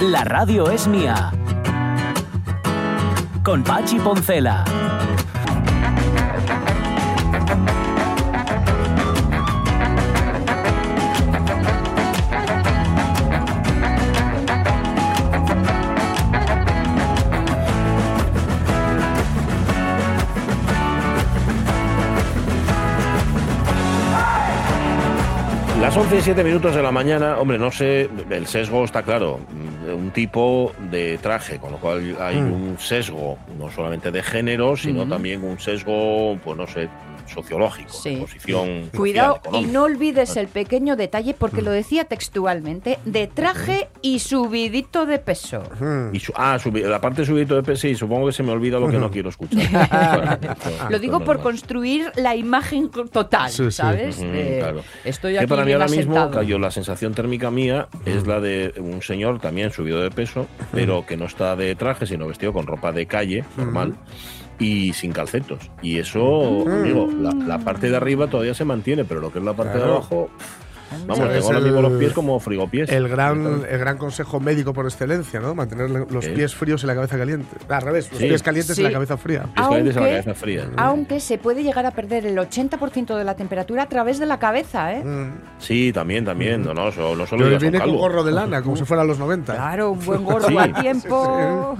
La radio es mía. Con Pachi Poncela. Las 11 y 7 minutos de la mañana, hombre, no sé, el sesgo está claro, un tipo de traje, con lo cual hay Mm. un sesgo, no solamente de género, sino también un sesgo, pues no sé, sociológico, Sí. de posición. Cuidado y no olvides el pequeño detalle, porque lo decía textualmente, de traje y subidito de peso. Y su- ah, subi- la parte subidito de peso, sí, supongo que se me olvida lo que no quiero escuchar. Lo digo por construir la imagen total, Sí. ¿sabes? De, claro. Estoy Que aquí para mí ahora mismo, cayó la sensación térmica mía es la de un señor también subido de peso, pero que no está de traje, sino vestido con ropa de calle, normal, y sin calcetos. Y eso, digo, la, la parte de arriba todavía se mantiene, pero lo que es la parte de abajo, vamos, tengo ahora mismo los pies como frigopiés. El gran, el gran consejo médico por excelencia, ¿no? Mantener los pies fríos y la cabeza caliente. Al revés, los Sí. pies calientes Sí. y la cabeza fría. Pies calientes a la aunque- cabeza fría. Aunque se puede llegar a perder el 80% de la temperatura a través de la cabeza, ¿eh? Mm. Sí, también, también. No, no, so- no solo digas un vine con gorro de lana, como si fueran los 90. Claro, un buen gorro Sí. a tiempo.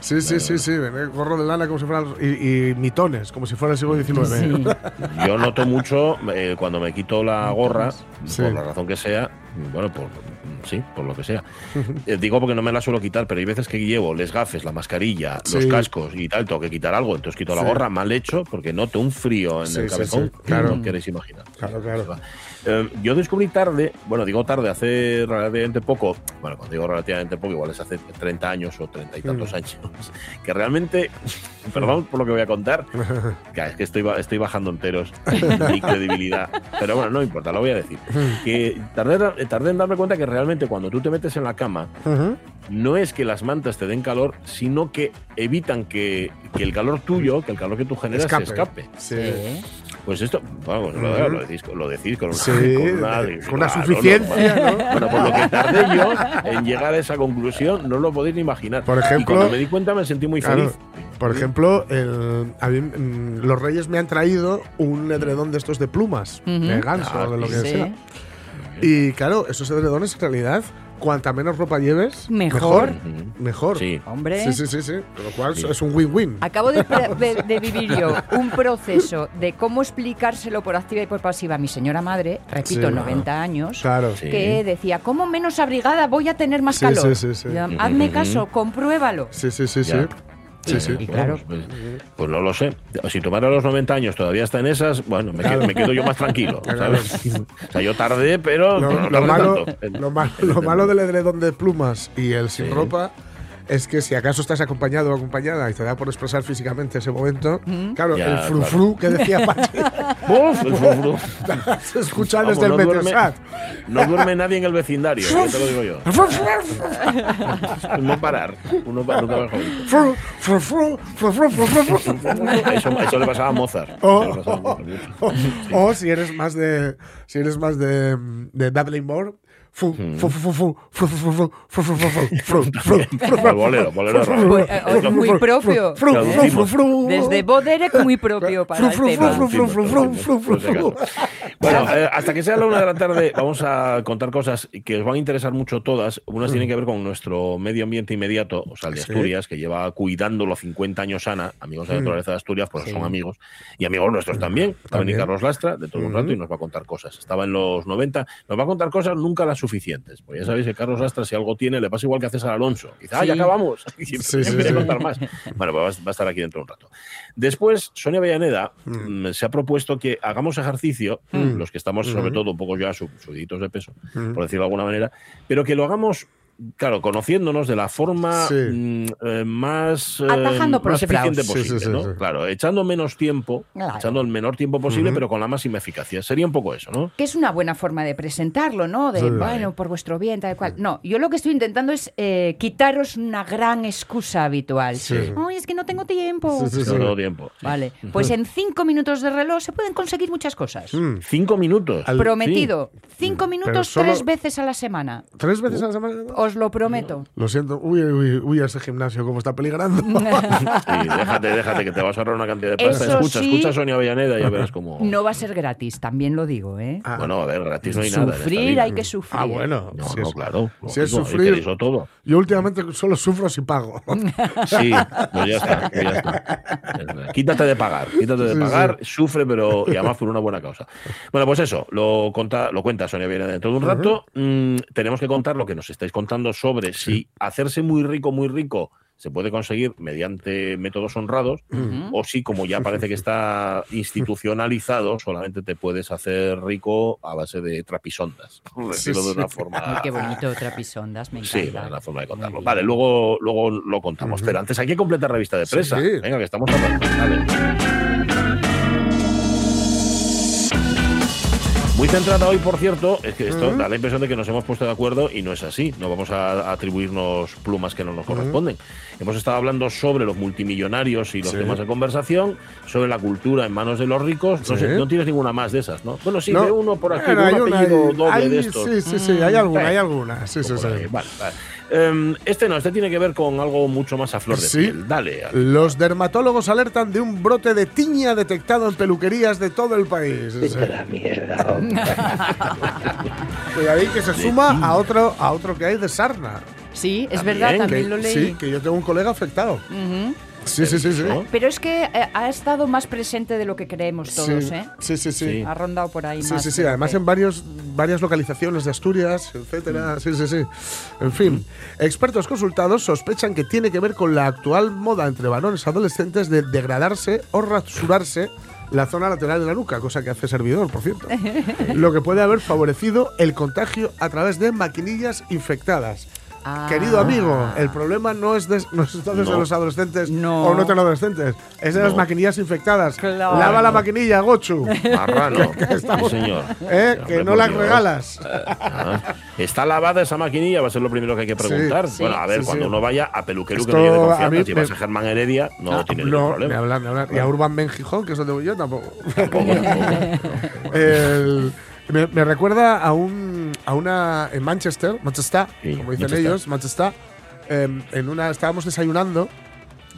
Sí, sí, sí, sí. gorro de lana como si fueran. Y, y mitones, como si fuera el siglo XIX. Yo noto mucho eh, cuando me quito la gorra, Por la razón que sea, bueno, por sí, por lo que sea. Eh, digo porque no me la suelo quitar, pero hay veces que llevo les gafes, la mascarilla, los Sí. cascos y tal, tengo que quitar algo, entonces quito la gorra mal hecho porque noto un frío en el cabezón, claro. no queréis imaginar. Claro, claro. Eh, yo descubrí tarde, bueno, digo tarde, hace relativamente poco, bueno, cuando digo relativamente poco, igual es hace 30 años o 30 y tantos Mm. años, que realmente, perdón por lo que voy a contar, que es que estoy, estoy bajando enteros mi credibilidad, pero bueno, no importa, lo voy a decir. Que tardé, tardé en darme cuenta que realmente cuando tú te metes en la cama, Ujú. no es que las mantas te den calor, sino que evitan que, que el calor tuyo, que el calor que tú generas, se escape. Sí. Pues esto, bueno, lo, Ujú. lo decís, lo decís con una, Sí, con una, con una claro, suficiencia, no, ¿no? Bueno, por lo que tardé yo en llegar a esa conclusión, no lo podéis ni imaginar. Por y ejemplo- cuando me di cuenta me sentí muy Claro. feliz. Por ejemplo, el- a mí, mm, los reyes me han traído un edredón de estos de plumas, Ujú. de ganso, Ah, de lo que Sí. sea. Y claro, esos edredones en realidad, cuanta menos ropa lleves, Mejor. Mejor. Sí. Hombre. Sí, sí, sí, sí. Con lo cual Sí. es un win-win. Acabo de, pre- de- de vivir yo un proceso de cómo explicárselo por activa y por pasiva a mi señora madre, repito, Sí. 90 años, Claro. Sí. que decía, ¿cómo menos abrigada voy a tener más Sí, calor? sí, sí, sí. Y yo, Hazme caso, compruébalo. Sí, sí, sí, sí. Ya. Sí, sí. Y claro. Pues, pues no lo sé. Si tu madre a los 90 años todavía está en esas, bueno, me, quedo, me quedo yo más tranquilo. ¿sabes? O sea, yo tardé, pero Lo, no lo malo, tanto. lo, malo, lo malo del edredón de plumas y el sin Sí. ropa es que si acaso estás acompañado o acompañada y te da por expresar físicamente ese momento, claro, Ya, el frufru que decía Pachi, Uf, el frufru. se escucha Vamos, desde el no. No duerme nadie en el vecindario, ya te lo digo yo. No parar. Uno para nunca mejor. Eso, eso le pasaba a Mozart. Oh. Eso le pasaba a Mozart mucho. O si eres más de si eres más de, de Dudley Moore, Bolero, bolero. Muy propio. Desde Boderek muy propio para el tema. Bueno, hasta que sea la una de la tarde vamos a contar cosas que os van a interesar mucho todas. Unas tienen que ver con nuestro medio ambiente inmediato, o sea, el de Asturias, que lleva cuidándolo 50 años sana. Amigos de la naturaleza de Asturias, pues son amigos. Y amigos nuestros también. Va a venir Carlos Lastra de todo un rato y nos va a contar cosas. Estaba en los 90. Nos va a contar cosas, nunca las suficientes. Pues ya sabéis que Carlos Lastra, si algo tiene, le pasa igual que a César Alonso. Quizá, Sí. ya acabamos. Y Sí, sí, contar más. Bueno, pues va a- estar aquí dentro de un rato. Después, Sonia Avellaneda mm, se ha propuesto que hagamos ejercicio, Mm. los que estamos sobre Mm. todo un poco ya sub- subiditos de peso, Mm. por decirlo de alguna manera, pero que lo hagamos, claro, conociéndonos de la forma Sí. mm, eh, más, eh, Atajando más eficiente Sí, sí, posible. sí, ¿no? sí. Claro, echando menos tiempo, Claro. echando el menor tiempo posible, pero con la máxima eficacia. Sería un poco eso, ¿no? Que es una buena forma de presentarlo, ¿no? De, Sí. bueno, por vuestro bien, tal cual. No, yo lo que estoy intentando es eh, quitaros una gran excusa habitual. Sí. Ay, es que no tengo tiempo. Sí, sí, sí. No tengo tiempo. Vale, pues en cinco minutos de reloj se pueden conseguir muchas cosas. Mm. Cinco minutos. Al- Prometido. Cinco minutos solo- tres veces a la semana. ¿Tres veces a la semana? Os os lo prometo. Lo siento. Uy, uy, uy, ese gimnasio, cómo está peligrando. Sí, déjate, déjate, que te vas a ahorrar una cantidad de pasta. Eso escucha, sí. escucha a Sonia Avellaneda y ya verás cómo. No va a ser gratis, también lo digo, ¿eh? Ah, Bueno, a ver, gratis no hay nada. Sufrir hay que sufrir. ah, bueno. No, si no, es- claro. si es sufrir- todo. Yo últimamente solo sufro si pago. Sí, pues ya está, pues ya está. Quítate de pagar, quítate de Sí, pagar, sufre, pero y además por una buena causa. Bueno, pues eso, lo, conta, lo cuenta Sonia viene dentro de un rato. Mm, tenemos que contar lo que nos estáis contando sobre si hacerse muy rico, muy rico se puede conseguir mediante métodos honrados o si, como ya parece que está institucionalizado, solamente te puedes hacer rico a base de trapisondas. Por Sí, decirlo de sí. una forma. Ay, qué bonito, trapisondas, me encanta. Sí, bueno, la forma de contarlo. Vale, luego, luego lo contamos. Pero antes hay que completar revista de presa. Sí. Venga, que estamos hablando. Muy centrada hoy, por cierto, es que esto da la impresión de que nos hemos puesto de acuerdo y no es así. No vamos a atribuirnos plumas que no nos corresponden. Hemos estado hablando sobre los multimillonarios y los Sí. temas de conversación, sobre la cultura en manos de los ricos. No, Sí. sé, no tienes ninguna más de esas, ¿no? Bueno, sí, No. veo uno por aquí, Bueno, de un apellido doble hay- de estos. Sí, sí, sí, hay alguna, Sí. hay alguna. Sí, sí, sí. Vale, vale. Em, este no, este tiene que ver con algo mucho más a flor de Sí. piel. Dale. Ale. Los dermatólogos alertan de un brote de tiña detectado en peluquerías de todo el país. Y ahí que se suma a otro, a otro que hay de sarna. Sí, es También, verdad, Que- también lo leí. Sí, que yo tengo un colega afectado. Ujú. Sí, sí, sí, sí. ¿No? Pero es que eh, ha estado más presente de lo que creemos todos, sí, ¿eh? sí, sí, sí. Sí. Ha rondado por ahí Sí, más. sí, sí. Además que- en varios, varias localizaciones de Asturias, etcétera. Sí, sí, sí. En fin, expertos consultados sospechan que tiene que ver con la actual moda entre varones adolescentes de degradarse o rasurarse la zona lateral de la nuca, cosa que hace servidor, por cierto. Lo que puede haber favorecido el contagio a través de maquinillas infectadas. Ah. Querido amigo, el problema no es, de, no es entonces de No. los adolescentes No. o no tan adolescentes, es de las maquinillas infectadas. Claro. Lava la maquinilla, Gochu. Marrano. estamos- Sí, señor. ¿Eh? Sí, que no Dios. regalas. Ah, ¿Está lavada esa maquinilla? Va a ser lo primero que hay que preguntar. Sí. Bueno, a ver, Sí, cuando sí. uno vaya a peluquero que Esto no lleve a confianza, mí si vas a Germán Heredia, no tiene ningún ni problema. hablar, ni hablar. Y a Urban Ben Gijón, que es donde voy yo, tampoco. Tampoco, tampoco. El- me, me recuerda a un a una en Manchester, Manchester, Sí, como dicen Manchester. ellos, Manchester. em, en una estábamos desayunando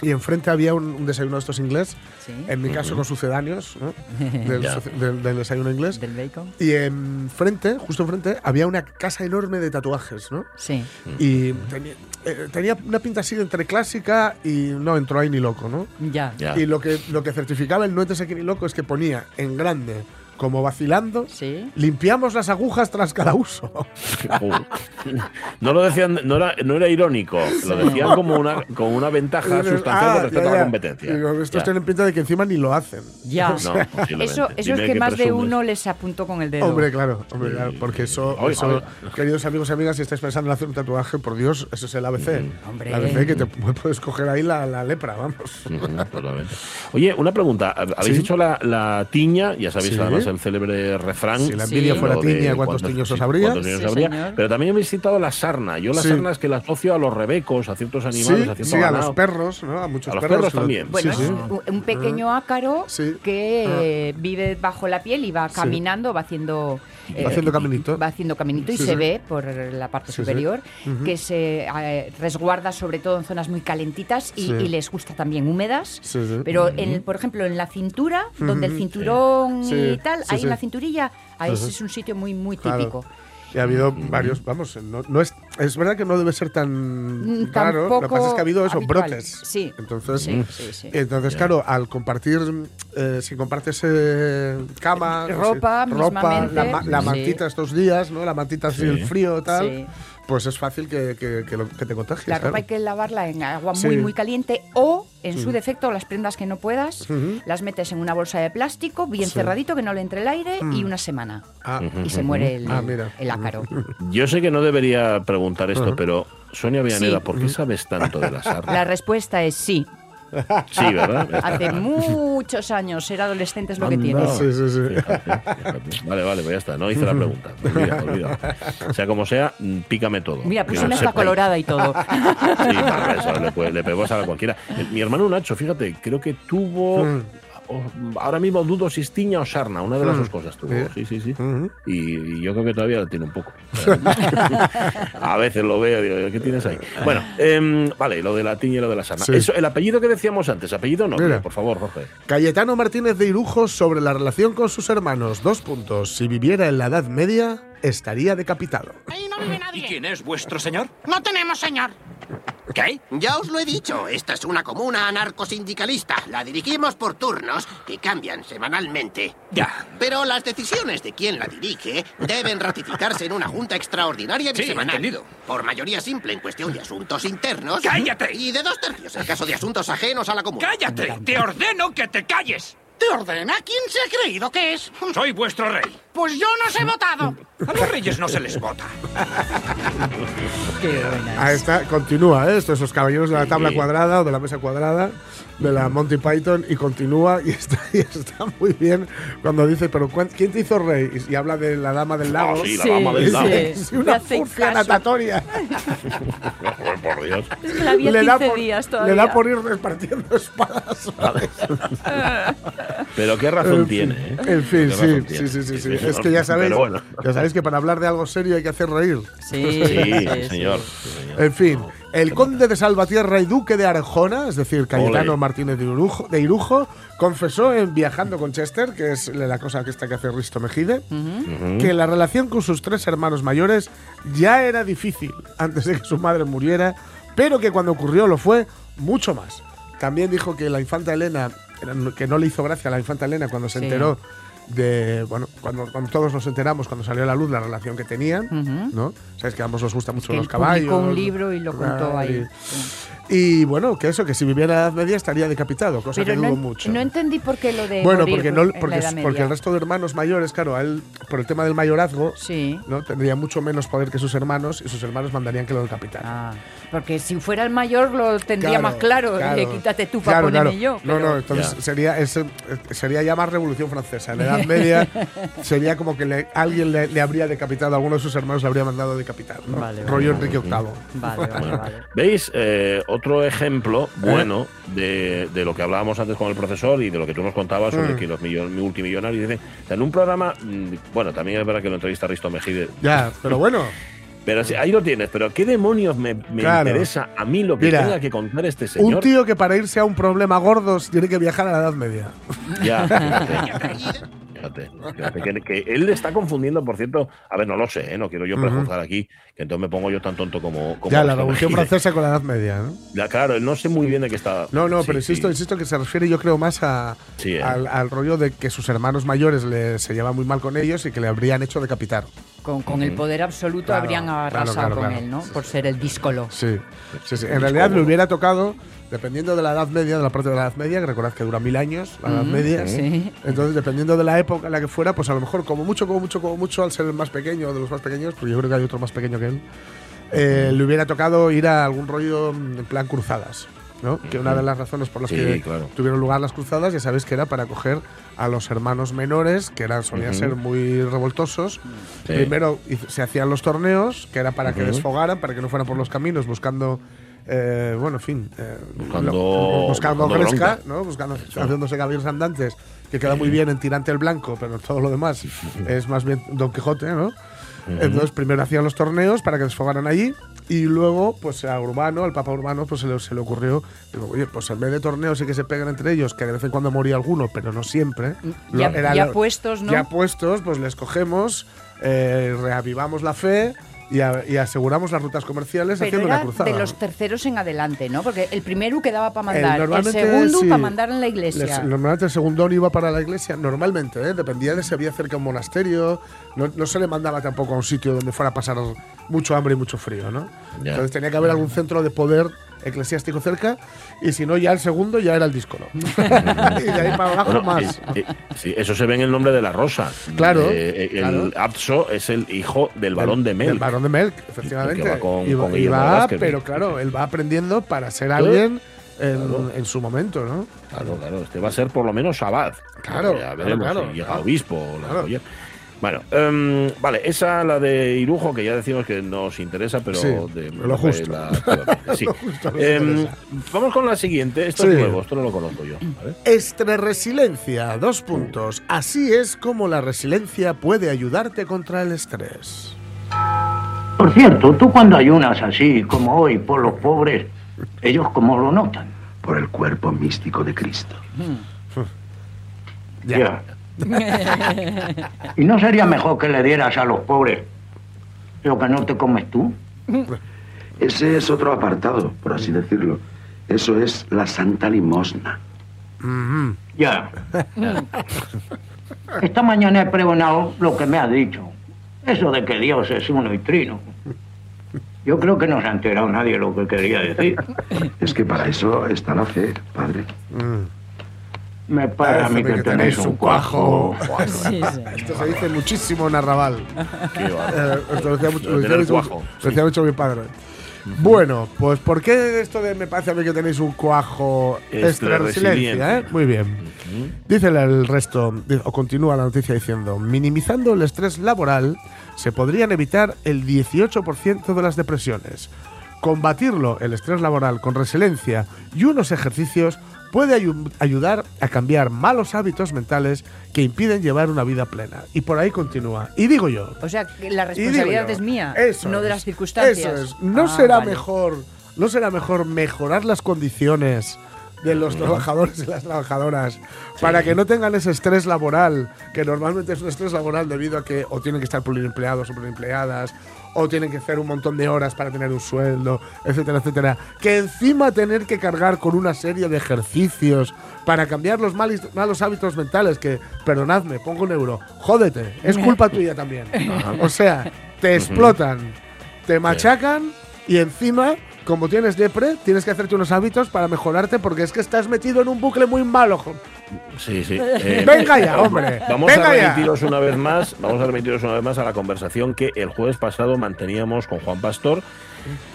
y enfrente había un, un desayuno de estos inglés, Sí, en mi caso con sucedáneos ¿no? del, del- del desayuno inglés. del bacon. Y enfrente, justo enfrente, había una casa enorme de tatuajes, ¿no? Sí. Y tenía, eh, tenía una pinta así de entre clásica y no entró ahí ni loco, ¿no? Ya. Ya. Y lo que, lo que certificaba el no entres aquí ni loco es que ponía en grande, como vacilando, Sí. limpiamos las agujas tras cada uso. No lo decían, no era, no era irónico, lo decían como una, como una ventaja sustancial Ah, con respecto ya, a la competencia. Digo, estos Ya. tienen pinta de que encima ni lo hacen. Ya. No. Eso, eso es que más de uno les apuntó con el dedo. Hombre, claro, hombre, claro, porque eso, eso, queridos amigos y amigas, si estáis pensando en hacer un tatuaje, por Dios, eso es el ABC. Hombre. El ABC que te pu- puedes coger ahí la, la lepra, vamos. Oye, una pregunta. Habéis Sí. hecho la, la tiña, ya sabéis Sí. además el célebre refrán. Si la Sí. envidia fuera tiña, ¿cuántos tiños os habría? Sí. Pero también habéis citado la sarna. Yo la Sí. sarna es que la asocio a los rebecos, a ciertos animales, Sí, a sí, a los perros, ¿no? A muchos A los perros. perros también. Bueno, sí, es sí. un- un pequeño ácaro Sí. que eh, vive bajo la piel y va caminando, va haciendo Va haciendo caminito. va haciendo caminito y Sí, se sí. ve por la parte Sí, superior que se eh, resguarda sobre todo en zonas muy calentitas y, les gusta también húmedas. Pero en el- por ejemplo en la cintura, donde el cinturón y tal, en la cinturilla, ahí es un sitio muy muy Claro. Y ha habido varios, vamos, no, no es, es verdad que no debe ser tan Mm, raro. Lo que tampoco pasa es que ha habido eso, habitual. brotes. Sí. Entonces, Sí, sí, sí. entonces claro, al compartir, eh, si compartes eh, cama, no sé, Ropa, la, la mantita estos días, ¿no? La mantita así, Sí. el frío tal, Sí. Pues es fácil que, que- que lo- que te contagies. La ropa claro. hay que lavarla en agua Sí. muy, muy caliente o, en su defecto, las prendas que no puedas, las metes en una bolsa de plástico bien Sí. cerradito, que no le entre el aire, y una semana. Ah, Y se muere el, Ah, mira. el ácaro. Yo sé que no debería preguntar esto, pero Sonia Villaneda, Sí. ¿por qué sabes tanto de la sarna? La respuesta es sí. Sí, ¿verdad? Está. Hace muchos años ser adolescente es lo que tiene. Sí, sí, sí. Fíjate, fíjate. Vale, vale, pues ya está. No hice la pregunta. Olvida, olvida. Sea como sea, mm, pícame todo. Mira, lo hasta sepáis. colorada y todo. Sí, para eso, le, le pegó a cualquiera. El- Mi hermano Nacho, fíjate, creo que tuvo Mm. Ahora mismo dudo si es tiña o sarna, una de las Mm. dos cosas tuvo. Sí. Sí, sí, y, y yo creo que todavía la tiene un poco. a veces lo veo y digo, ¿qué tienes ahí? Bueno, em, vale, lo de la tiña y lo de la sarna. Sí. Eso, el apellido que decíamos antes, apellido no, Mira. por favor, Jorge. Cayetano Martínez de Irujo sobre la relación con sus hermanos. Dos puntos. Si viviera en la Edad Media, estaría decapitado. Ahí no vive ¿Y nadie. quién es vuestro señor? No tenemos señor. ¿Qué? Ya os lo he dicho, esta es una comuna anarcosindicalista. La dirigimos por turnos que cambian semanalmente. Ya. Pero las decisiones de quien la dirige deben ratificarse en una junta extraordinaria Sí, bisemanal. entendido. Por mayoría simple en cuestión de asuntos internos. ¡Cállate! Y de dos tercios en caso de asuntos ajenos a la comuna. ¡Cállate! ¡Te ordeno que te calles! ¿Te ordena? ¿Quién se ha creído que es? Soy vuestro rey. Pues yo no os he votado. A los reyes no se les vota. Qué buena. Ahí está, continúa, ¿eh? Estos los caballeros de la tabla Sí. cuadrada o de la mesa cuadrada de la Monty Python y continúa y está, y está muy bien cuando dice, pero ¿cuán- ¿quién te hizo rey? Y, y habla de la dama del lago. Ah, sí, la Sí, dama del lago. sí. es una Le furcia natatoria. Por, por Dios. Es que la había Le da, 15 por, días le todavía. da por ir repartiendo espadas. Pero qué razón En tiene, ¿eh? En fin, sí, sí, sí, sí, Es que ya sabéis, bueno. ya sabéis que para hablar de algo serio hay que hacer reír. Sí, Sí, sí, señor. sí. sí, señor. En fin, el conde de Salvatierra y duque de Arjona, es decir, Cayetano Ole. Martínez de Irujo, de Irujo, confesó en Viajando con Chester, que es la cosa que está que hace Risto Mejide, que la relación con sus tres hermanos mayores ya era difícil antes de que su madre muriera, pero que cuando ocurrió lo fue mucho más. También dijo que la infanta Elena, que no le hizo gracia a la infanta Elena cuando se Sí. enteró de, bueno, cuando, cuando todos nos enteramos, cuando salió a la luz la relación que tenían. ¿no? Sabes que a ambos nos gustan mucho Que los caballos. un libro y lo contó ahí. Y bueno, que eso, que si viviera en la Edad Media estaría decapitado, cosa Pero que no, dudo mucho. no entendí por qué lo de bueno, morir porque, no, en la porque, porque el resto de hermanos mayores, claro, a él, por el tema del mayorazgo, Sí. ¿no? tendría mucho menos poder que sus hermanos y sus hermanos mandarían que lo decapitaran. Ah, porque si fuera el mayor lo tendría Claro, más claro. claro. Quítate tú para Claro, ponerme claro. yo. No, pero- no, entonces Ya. sería, ese- eh, sería ya más Revolución Francesa. En la Edad Media sería como que le- alguien le, le habría decapitado, alguno de sus hermanos le habría mandado a decapitar. ¿no? Vale, Rollo vale. Enrique VIII. Vale, vale, vale. ¿Veis? Eh, otro ejemplo ¿Eh? bueno de, de lo que hablábamos antes con el profesor y de lo que tú nos contabas sobre Mm. que los millon- multimillonarios dicen. o sea, en un programa, mm, bueno, también es verdad que lo entrevista Risto Mejide, Ya, pero bueno. pero sí, ahí lo tienes. Pero ¿qué demonios me, me Claro. interesa a mí lo que Mira, tenga que contar este Un señor? tío que para irse a un problema gordo tiene que viajar a la Edad Media. Ya, fíjate. Fíjate, que, que él le está confundiendo, por cierto, a ver, no lo sé, ¿eh? no quiero yo prejuzgar aquí, que entonces me pongo yo tan tonto como... como Ya, la Revolución. Francesa con la Edad Media, ¿no? Ya, claro, no sé muy bien de qué está... No, no, Sí, pero insisto, sí. insisto que se refiere yo creo más a, Sí, ¿eh? al, al rollo de que sus hermanos mayores le, se llevan muy mal con ellos y que le habrían hecho decapitar. Con, con el poder absoluto Claro, habrían arrasado claro, con claro. él, ¿no? Sí, Por ser el díscolo. Sí, sí, sí. En realidad le hubiera tocado, dependiendo de la Edad Media, de la parte de la Edad Media, que recordad que dura mil años, la Edad Ujú, Media. sí. Entonces, dependiendo de la época en la que fuera, pues a lo mejor, como mucho, como mucho, como mucho, al ser el más pequeño, de los más pequeños, porque yo creo que hay otro más pequeño que él, eh, le hubiera tocado ir a algún rollo mm, en plan cruzadas. ¿no? Que una de las razones por las Sí, que claro. tuvieron lugar las cruzadas, ya sabéis que era para coger a los hermanos menores, que eran, solían Ujú. ser muy revoltosos. Sí. Primero se hacían los torneos, que era para que Ujú. desfogaran, para que no fueran por los caminos buscando, eh, bueno, en fin, eh, Buscando- lo- buscando buscando gresca. ¿no? buscando, haciéndose caballeros andantes, que queda muy bien en tirante el blanco, pero todo lo demás es más bien Don Quijote, ¿no? Entonces primero hacían los torneos para que desfogaran allí y luego pues a Urbano, al Papa Urbano, pues se le, se le ocurrió, digo, oye, pues en vez de torneos y que se peguen entre ellos, que de vez en cuando moría alguno, pero no siempre. Mm, Ya- lo- era ya lo- puestos, ¿no? Ya puestos, pues les cogemos, eh, reavivamos la fe y, a- y aseguramos las rutas comerciales Pero haciendo era una cruzada. de los terceros en adelante, ¿no? Porque el primero quedaba para Eh, mandar, el normalmente, segundo sí. para mandar en la iglesia. Les- normalmente el segundón iba para la iglesia, normalmente, ¿eh? dependía de si había cerca un monasterio, no, no se le mandaba tampoco a un sitio donde fuera a pasar mucho hambre y mucho frío, ¿no? Ya. Entonces tenía que haber algún centro de poder eclesiástico cerca y si no ya el segundo ya era el díscolo. y de ahí para abajo Bueno, más. eh, eh, sí, eso se ve en el nombre de la rosa. Claro, Eh, eh, el claro. Abso es el hijo del varón de Del Mel. varón de Melk, efectivamente. El que va con- y va, con y Guillermo va, Velázquez. pero claro, él va aprendiendo para ser alguien en, en su momento, ¿no? Claro, claro. Este va a ser por lo menos abad. Claro, Ya veremos claro, si llega claro. obispo o la Claro. joya. Bueno, em, vale, esa la de Irujo, que ya decimos que nos interesa, pero Sí, de, lo justo. la- sí. Lo justo Em, vamos con la siguiente. Esto Sí. es nuevo, esto no lo conozco yo. ¿vale? Dos puntos. Así es como la resiliencia puede ayudarte contra el estrés. Por cierto, tú cuando ayunas así como hoy por los pobres, ellos cómo lo notan. por el cuerpo místico de Cristo. Ya. ¿Y no sería mejor que le dieras a los pobres lo que no te comes tú? Ese es otro apartado, por así decirlo. Eso es la Santa Limosna. Ya. Esta mañana he pregonado lo que me ha dicho. Eso de que Dios es uno y trino. Yo creo que no se ha enterado nadie lo que quería decir. Es que para eso está la fe, padre. Me parece a mí que tenéis un cuajo. Esto se dice muchísimo en Arrabal. Qué. Eh, esto lo decía mucho, lo decía Tener mucho- cuajo, lo decía mucho mi padre. Bueno, pues ¿por qué esto de me parece a mí que tenéis un cuajo extra resiliencia? eh? Muy bien. Dice el- resto, o continúa la noticia diciendo, minimizando el estrés laboral se podrían evitar el 18% de las depresiones. Combatirlo, el estrés laboral, con resiliencia y unos ejercicios puede ayu- ayudar a cambiar malos hábitos mentales que impiden llevar una vida plena. Y por ahí continúa. Y digo yo, O sea, que la responsabilidad yo, es mía, eso no de las circunstancias. Eso es. ¿No Ah, será vale. mejor, no será mejor mejorar las condiciones de los trabajadores y las trabajadoras para que no tengan ese estrés laboral, que normalmente es un estrés laboral debido a que o tienen que estar pluriempleados o pluriempleadas, o tienen que hacer un montón de horas para tener un sueldo, etcétera, etcétera. Que encima tener que cargar con una serie de ejercicios para cambiar los malis- malos hábitos mentales, que, perdonadme, pongo un euro, jódete, es culpa tuya también. O sea, te explotan, te machacan y encima, como tienes depre, tienes que hacerte unos hábitos para mejorarte porque es que estás metido en un bucle muy malo. Sí, sí. Eh, Venga ya, hombre. Vamos venga a ya. remitiros una vez más, vamos a remitiros una vez más a la conversación que el jueves pasado manteníamos con Juan Pastor,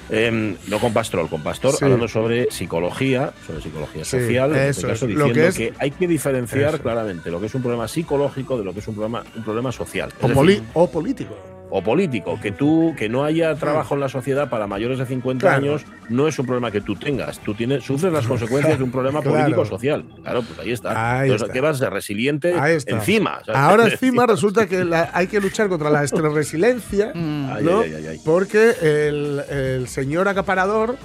em, no con Pastrol, con Pastor, Sí. hablando sobre psicología, sobre psicología Sí, social, en eso este caso es, diciendo que hay que diferenciar Eso. claramente lo que es un problema psicológico de lo que es un problema, un problema social. Decir, o político. O político, que tú que no haya trabajo en la sociedad para mayores de 50 Claro. años no es un problema que tú tengas, tú tienes sufres las consecuencias de un problema Claro. político social. Claro, pues ahí está. Ahí Entonces, está. ¿qué vas a ser resiliente encima? ¿sabes? Ahora encima resulta que la- hay que luchar contra la estreresiliencia, Ay, ¿no? ay, ay, ay. Porque el, el señor acaparador,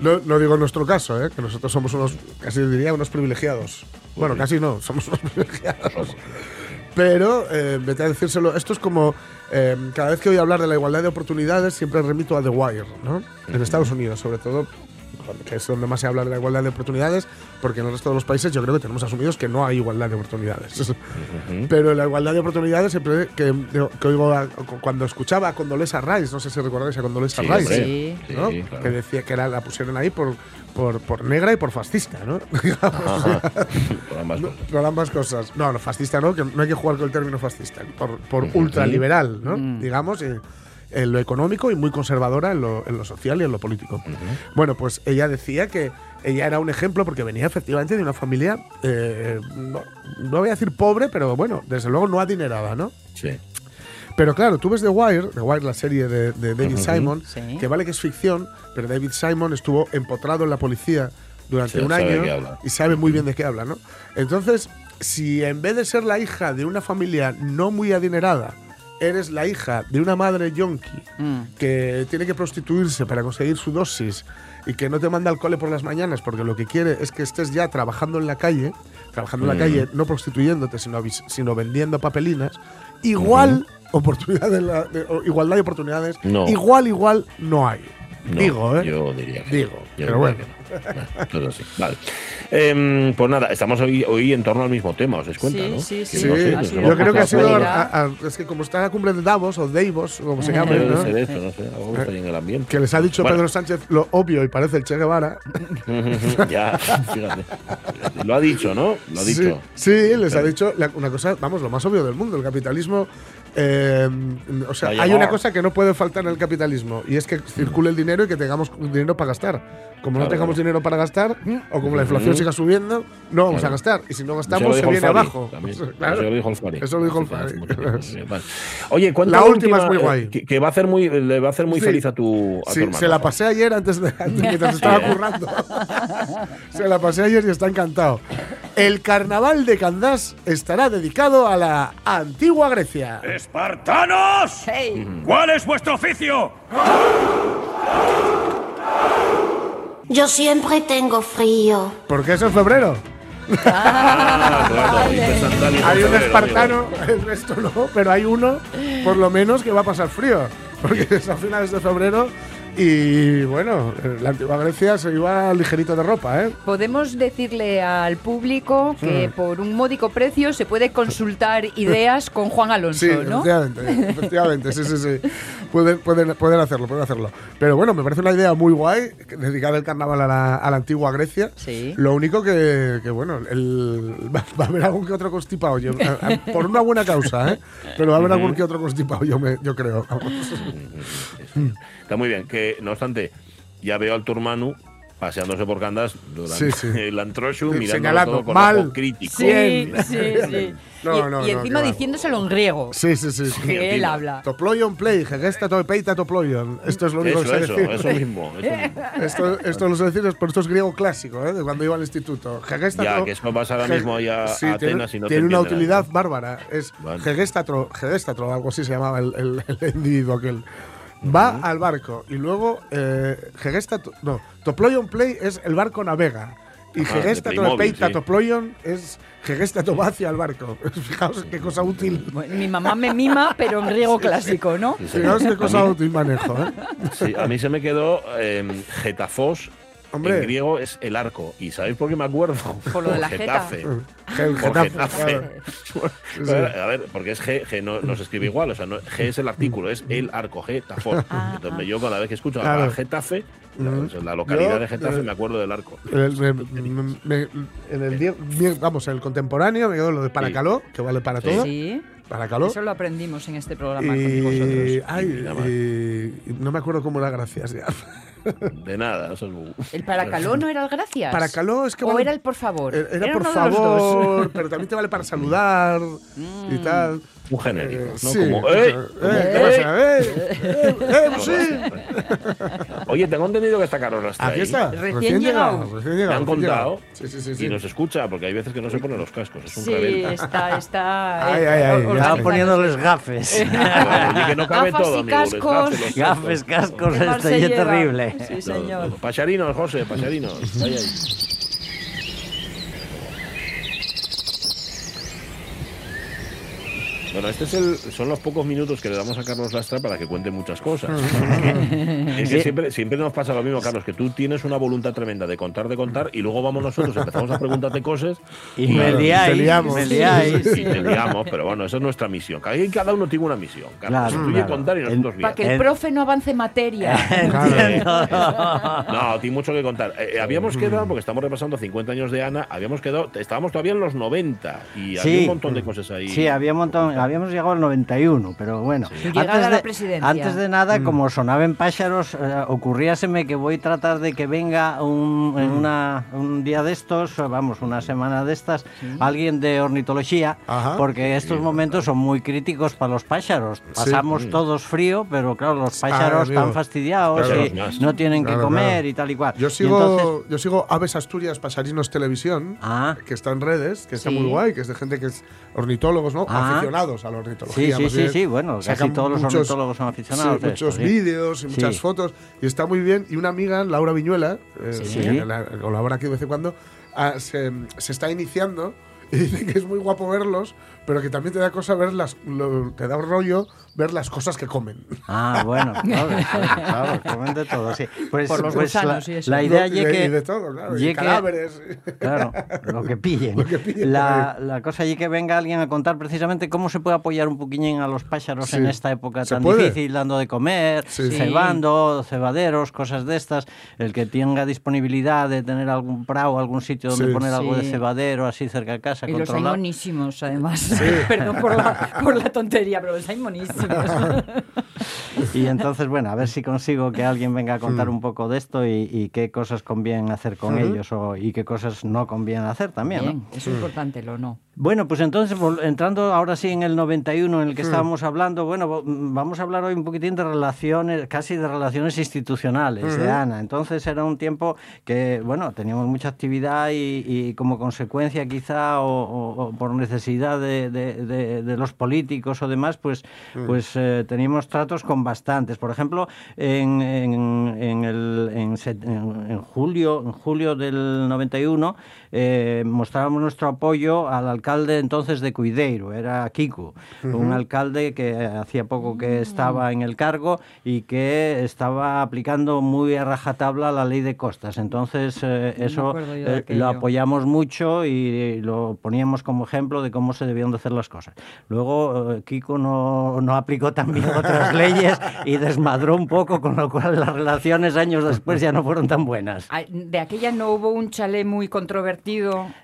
no, no digo en nuestro caso, ¿eh? que nosotros somos unos, casi diría, unos privilegiados. Bueno, casi no, somos unos privilegiados. Pero, eh, vete a decírselo, esto es como, eh, cada vez que oigo hablar de la igualdad de oportunidades, siempre remito a The Wire, ¿no? En Estados Unidos, sobre todo, que es donde más se habla de la igualdad de oportunidades, porque en el resto de los países yo creo que tenemos asumidos que no hay igualdad de oportunidades. Pero la igualdad de oportunidades, siempre que, que oigo a- cuando escuchaba a Condoleza Rice, no sé si recordáis a Condoleza Sí, Rice. Sí. Sí, ¿no? claro. que decía que era, la pusieron ahí por, por, por negra y por fascista, ¿no? Por ambas No, cosas. por ambas cosas. No, no, fascista no, que no hay que jugar con el término fascista. Por, por ultraliberal, ¿no? Digamos, eh, en lo económico y muy conservadora en lo, en lo social y en lo político. Bueno, pues ella decía que ella era un ejemplo porque venía efectivamente de una familia, eh, no, no voy a decir pobre, pero bueno, desde luego no adinerada, ¿no? Sí. Pero claro, tú ves The Wire, The Wire, la serie de, de David Simon, Sí. que vale que es ficción, pero David Simon estuvo empotrado en la policía durante Sí, un año y sabe muy bien de qué habla, ¿no? Entonces, si en vez de ser la hija de una familia no muy adinerada, eres la hija de una madre yonki Mm. que tiene que prostituirse para conseguir su dosis y que no te manda al cole por las mañanas porque lo que quiere es que estés ya trabajando en la calle, trabajando en la calle, no prostituyéndote, sino, sino vendiendo papelinas, igual oportunidad de la- de- igualdad de oportunidades, No. igual, igual no hay. No, Digo, ¿eh? Yo diría que Digo, no. Yo pero diría bueno. que no. Bueno, todo así. Vale. Em, pues nada, estamos hoy, hoy en torno al mismo tema, ¿os dais cuenta? Sí, ¿no? sí, sí. Sí, sé, sido yo creo que ha sido. a- a- es que como está la cumbre de Davos o Davos, o como se llame, Debe ¿no? ser esto, no sé, algo que está ahí en el ambiente. que les ha dicho Bueno. Pedro Sánchez lo obvio y parece el Che Guevara. ya, fíjate. Lo ha dicho, ¿no? Lo ha dicho. Sí, sí, les ha dicho la- una cosa, vamos, lo más obvio del mundo. El capitalismo Eh, o sea, hay una cosa que no puede faltar en el capitalismo y es que circule el dinero y que tengamos dinero para gastar. Como no Claro, tengamos claro. dinero para gastar, o como la inflación Ujú. siga subiendo, no vamos Claro. a gastar. Y si no gastamos, se viene Fari abajo. Eso lo dijo el Fari. Eso lo dijo el Fari. Oye, La última es muy guay. Que, que va a hacer muy, le va a hacer muy Sí. feliz a tu, a tu Sí, hermano. se la pasé ayer antes de mientras estaba currando. se la pasé ayer y está encantado. El carnaval de Candás estará dedicado a la antigua Grecia. ¡Espartanos! Hey. ¿Cuál es vuestro oficio? Yo siempre tengo frío. Porque eso es febrero. Ah, en Hay un espartano, el resto no, pero hay uno, por lo menos, que va a pasar frío. Porque es a finales de febrero y bueno, la antigua Grecia se iba ligerito de ropa, ¿eh? Podemos decirle al público que Mm. por un módico precio se puede consultar ideas con Juan Alonso, Sí, ¿no? efectivamente, efectivamente, sí, sí, sí. Pueden, pueden, pueden hacerlo, pueden hacerlo. Pero bueno, me parece una idea muy guay dedicar el carnaval a la, a la antigua Grecia. Sí. Lo único que, que, bueno, el, va, va a haber algún que otro constipado, yo- a- a- por una buena causa, ¿eh? Pero va a haber algún que otro constipado, yo, me, yo creo. Está muy bien, que no obstante, ya veo al tu hermano paseándose por Candas durante Sí, sí. el antroshu, Sí, mirando señalando, todo con mal. ojo crítico. Sí, sí, sí. No, y, no, y no, encima va. diciéndoselo en griego. Sí, sí, sí. sí. Que él habla. Toployon play, hegesta topeita toployon. Esto es lo único Eso, que sé eso, eso mismo. Eso mismo. Esto, esto lo sé decir, es por esto es griego clásico, ¿eh? de cuando iba al instituto. Hegéstatro- Ya, que eso vas ahora Ge- mismo allá a Atenas tiene, y no te tiene una entiende utilidad bárbara. Es Vale. Hegestatro, Hegestatro, algo así se llamaba el, el- el individuo aquel. Va al barco y luego eh, Hegestatro, no, Toployon Play es el barco navega. Y Ajá, de Hegestatro Playmobil, Peita sí. Toployon es Hegestatro va hacia el barco. Fijaos qué cosa útil. Bueno, mi mamá me mima, pero en griego clásico, ¿no? Sí, sí. Fijaos qué cosa mí- útil manejo. ¿eh? Sí, a mí se me quedó eh, Getafos. Hombre. En griego es el arco. ¿Y sabéis por qué me acuerdo? Por lo de la. Getafe. Por Getafe, sí. A ver, porque es G, G no, no se escribe igual, o sea, no- G es el artículo, es el arco, Getafor. Ah, Entonces yo cada vez que escucho Claro. a Getafe, la, localidad Yo, de Getafe, eh, me acuerdo del arco. El- me- me- me- en el bien, vamos, en el contemporáneo me quedo lo de Paracaló, que vale para Sí. todo. Sí. Paracaló. Eso lo aprendimos en este programa con vosotros. Y, ay, no me acuerdo cómo era gracias ya. De nada, eso es bu- ¿El paracaló no era el gracias? Paracaló es que ¿O vale- era el por favor? Era, era por favor, pero también te vale para saludar y tal. Un genérico, ¿no? sí, Como, sea, ¡eh! eh, Como, ¿qué ¡eh! pasa? ¡Eh! ¡Eh! ¡Eh! pues sí! Oye, tengo entendido que está Carlos está Aquí ahí. está. Recién llegado. Recién Me llegado. han recién llegado. contado Sí, sí, sí. sí. y nos escucha, porque hay veces que no se ponen los cascos, es un Sí, rebelde. está, está. Ay, eh, ay, ay, ya. organizándose. Estaba poniéndoles gafes. Oye, que no cabe Gafas todo, y amigo. cascos. gafes, Gafes, cascos, esto terrible. Sí, señor. no, Pacharinos, José, pacharinos. Ahí, ahí. Bueno, este es el, son los pocos minutos que le damos a Carlos Lastra para que cuente muchas cosas. es que siempre, siempre nos pasa lo mismo, Carlos, que tú tienes una voluntad tremenda de contar, de contar, y luego vamos nosotros, empezamos a preguntarte cosas Y me Claro, liáis, te liamos. me liáis. y te liamos, pero bueno, esa es nuestra misión. Cada, cada uno tiene una misión. Carlos. Claro, contar y nosotros Para que el profe no avance materia. No, tiene mucho que contar. Eh, eh, habíamos quedado, porque estamos repasando 50 años de Ana, habíamos quedado, estábamos todavía en los 90 y había Sí. un montón de cosas ahí. Sí, había un montón, habíamos llegado al 91, pero bueno. De, antes de nada, como sonaban pájaros, eh, ocurríaseme que voy a tratar de que venga un, en una, un día de estos, vamos, una semana de estas, alguien de ornitología, Ajá. porque estos momentos son muy críticos para los pájaros. Pasamos todos frío, pero claro, los pájaros amigo. están fastidiados Pájaros y no tienen Claro, que comer claro. y tal y cual. Yo Y sigo, entonces- yo sigo Aves Asturias Pasarinos Televisión, Ah. que está en redes, que está Sí. muy guay, que es de gente que es ornitólogos, ¿no? Ah. Aficionados a la Sí, ornitología. sí, sí, bien. sí, bueno, casi Sacan todos los muchos- ornitólogos son aficionados sí, muchos sí. vídeos y Sí. muchas fotos, y está muy bien. Y una amiga, Laura Viñuela, eh, Sí. que la- colabora aquí de vez en cuando, ah, se, se está iniciando y dice que es muy guapo verlos, pero que también te da cosa ver las, lo- te da rollo ver las cosas que comen. Ah, bueno, claro, claro, claro, comen de todo, sí. Pues, Por los pues la, y eso. la idea No, y de- que... y de todo, claro, y cadáveres. Claro, lo que pillen. Lo que pillen la, la cosa allí que venga alguien a contar precisamente cómo se puede apoyar un poquillín a los pájaros Sí. en esta época ¿Se tan puede? difícil, dando de comer, Sí. Sí. cebando, cebaderos, cosas de estas. El que tenga disponibilidad de tener algún prado, algún sitio donde Sí. poner algo de cebadero así cerca de casa, Y los hay controlado. monísimos, Perdón por la, por la tontería, pero hay monísimos. Y entonces, bueno, a ver si consigo que alguien venga a contar un poco de esto y, y qué cosas conviene hacer con ellos o, y qué cosas no conviene hacer también. ¿no? Bien, es importante lo no. Bueno, pues entonces, entrando ahora sí en el 91 en el que Hmm. estábamos hablando, bueno, mm, vamos a hablar hoy un poquitín de relaciones, casi de relaciones institucionales, de. Ana. Entonces era un tiempo que, bueno, teníamos mucha actividad y, y como consecuencia quizá o, o- o por necesidad de, de- de- de los políticos o demás, pues, pues eh, teníamos tratos con bastantes. Por ejemplo, en, en- en el, en, set- en- en julio, en julio del 91 eh, mostrábamos nuestro apoyo al alcalde entonces de Cuideiro, era Kiko, un alcalde que hacía poco que estaba en el cargo y que estaba aplicando muy a rajatabla la ley de costas. Entonces eh, eso eh, lo apoyamos mucho y lo poníamos como ejemplo de cómo se debían de hacer las cosas. Luego eh, Kiko no, no aplicó también otras leyes y desmadró un poco, con lo cual las relaciones años después ya no fueron tan buenas. De aquella no hubo un chalet muy controvertido.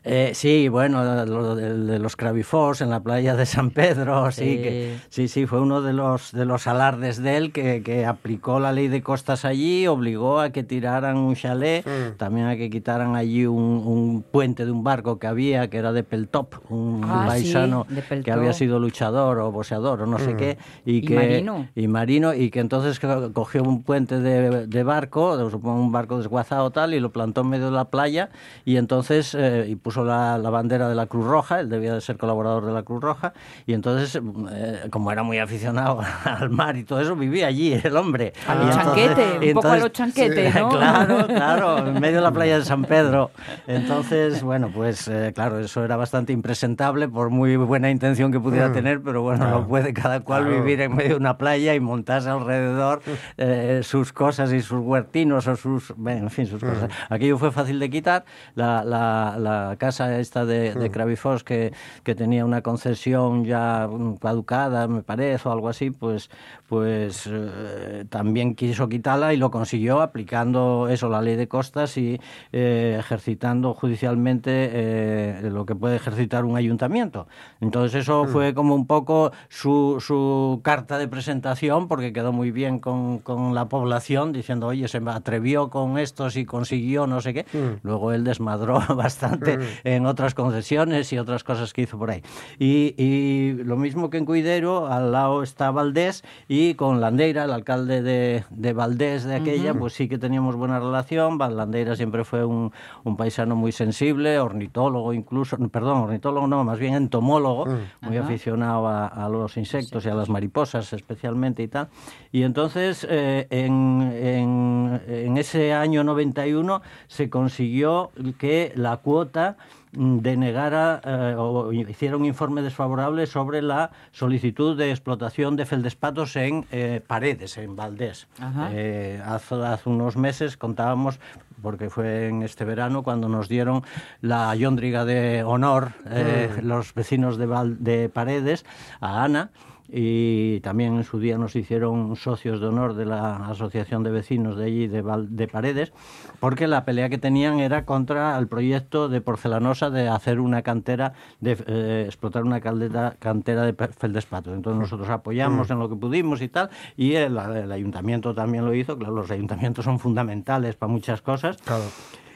Eh, sí, bueno, lo de, de los Cravifos en la playa de San Pedro, sí, Sí. que, sí, sí, fue uno de los, de los alardes de él que, que aplicó la ley de costas allí, obligó a que tiraran un chalet, también a que quitaran allí un, un puente de un barco que había, que era de Peltop, un Ah, sí, paisano que había sido luchador o boxeador o no sé qué, y, Y que marino. y marino y que entonces co- cogió un puente de, de barco, de- supongo un barco desguazado tal, y lo plantó en medio de la playa y entonces eh, y puso la, la bandera de la Cruz Roja, él debía de ser colaborador de la Cruz Roja y entonces eh, como era muy aficionado al mar y todo eso vivía allí el hombre. A Y lo entonces- chanquete, y un poco a lo entonces- chanquete, ¿no? Claro, claro, en medio de la playa de San Pedro. Entonces, bueno, pues eh, claro, eso era bastante impresentable por muy buena intención que pudiera tener, pero bueno, no puede cada cual Claro. vivir en medio de una playa y montarse alrededor eh, sus cosas y sus huertinos o sus, bueno, en fin, sus cosas. Aquello fue fácil de quitar. La, la- la casa esta de, de Cravifos que, que tenía una concesión ya mm, caducada, me parece, o algo así, pues, pues eh, también quiso quitarla y lo consiguió aplicando eso, la ley de costas y eh, ejercitando judicialmente eh, lo que puede ejercitar un ayuntamiento. Entonces eso fue como un poco su, su carta de presentación porque quedó muy bien con, con la población diciendo, oye, se me atrevió con estos y consiguió no sé qué. Luego él desmadró bastante en otras concesiones y otras cosas que hizo por ahí. Y, y lo mismo que en Cuidero, al lado está Valdés y con Landeira, el alcalde de, de Valdés de aquella, pues sí que teníamos buena relación. Landeira siempre fue un, un paisano muy sensible, ornitólogo incluso, perdón, ornitólogo no, más bien entomólogo, muy Ajá. aficionado a, a los insectos y a las mariposas especialmente y tal. Y entonces eh, en, en- en ese año 91 se consiguió que la cuota mm, denegara eh, o hiciera un informe desfavorable sobre la solicitud de explotación de feldespatos en eh, paredes, en Valdés. Eh, hace, hace unos meses contábamos, porque fue en este verano, cuando nos dieron la yóndriga de honor eh, los vecinos de, Val- de Paredes a Ana. Y también en su día nos hicieron socios de honor de la Asociación de Vecinos de allí, de, Val- de Paredes, porque la pelea que tenían era contra el proyecto de Porcelanosa de hacer una cantera, de eh, explotar una caldera- cantera de feldespatos. Entonces nosotros apoyamos en lo que pudimos y tal, y el, el ayuntamiento también lo hizo. Claro, los ayuntamientos son fundamentales para muchas cosas. Claro.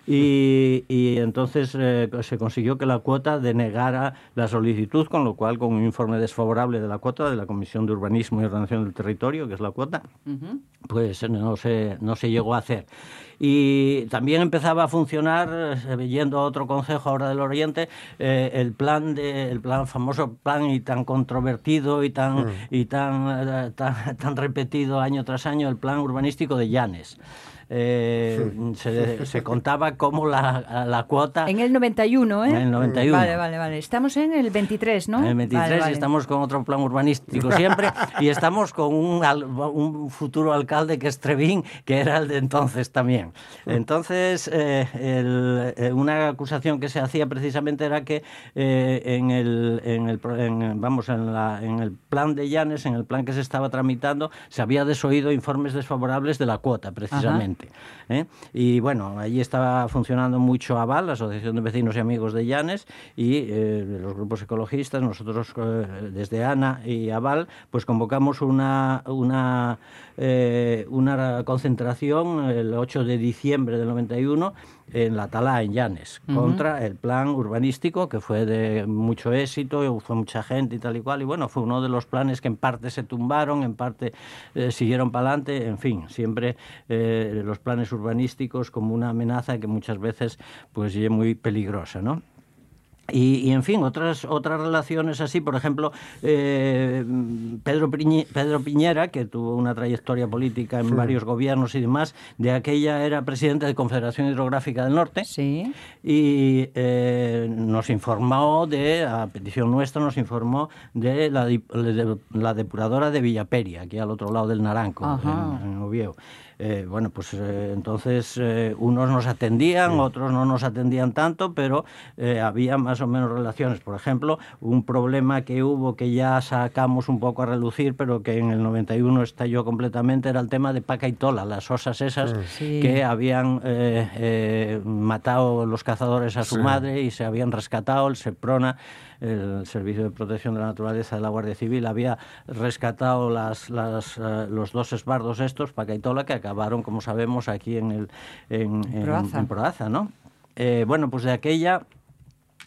Y, y entonces eh, se consiguió que la cuota denegara la solicitud, con lo cual, con un informe desfavorable de la cuota de la Comisión de Urbanismo y Ordenación del Territorio, que es la cuota, pues no se, no se llegó a hacer. Y también empezaba a funcionar, eh, yendo a otro consejo ahora del Oriente, eh, el plan de, el plan famoso plan y tan controvertido y tan y tan, eh, tan tan repetido año tras año, el plan urbanístico de Llanes. Eh, se, se contaba como la, la cuota En el 91, ¿eh? En el 91. Vale, vale, vale. Estamos en el 23, ¿no? En el 23 Vale, vale. estamos con otro plan urbanístico siempre y estamos con un, un futuro alcalde que es Trevín, que era el de entonces también. Entonces, eh, el- eh, una acusación que se hacía precisamente era que eh, en, el, en, el, en- vamos, en, la- en el plan de Llanes, en el plan que se estaba tramitando, se había desoído informes desfavorables de la cuota, precisamente. ¿Eh? Y bueno, allí estaba funcionando mucho AVAL, la Asociación de Vecinos y Amigos de Llanes, y eh, los grupos ecologistas, nosotros eh, desde ANA y AVAL, pues convocamos una, una, una concentración el 8 de diciembre del 91 en la Tala, en Llanes, contra el plan urbanístico, que fue de mucho éxito, fue mucha gente y tal y cual, y bueno, fue uno de los planes que en parte se tumbaron, en parte eh, siguieron para adelante, en fin, siempre eh, los planes urbanísticos como una amenaza que muchas veces pues es muy peligrosa, ¿no? Y, y, en fin, otras, otras relaciones así, por ejemplo, eh, Pedro, Pedro Piñera, que tuvo una trayectoria política en Sí. varios gobiernos y demás, de aquella era presidente de Confederación Hidrográfica del Norte. Sí. Y eh, nos informó de, a petición nuestra, nos informó de la, de la depuradora de Villaperia, aquí al otro lado del Naranco, en, en Oviedo. Eh, bueno, pues eh, entonces eh, unos nos atendían, otros no nos atendían tanto, pero eh, había más o menos relaciones. Por ejemplo, un problema que hubo que ya sacamos un poco a relucir, pero que en el 91 estalló completamente, era el tema de Paca y Tola, las osas esas Sí. que habían eh, eh, matado los cazadores a su Sí. madre y se habían rescatado, el SEPRONA, el Servicio de Protección de la Naturaleza de la Guardia Civil, había rescatado las, las, eh, los dos esbardos estos, Paca y Tola, que acabaron, como sabemos, aquí en, el, en, en- Proaza. en Proaza, ¿no? Eh, bueno, pues de aquella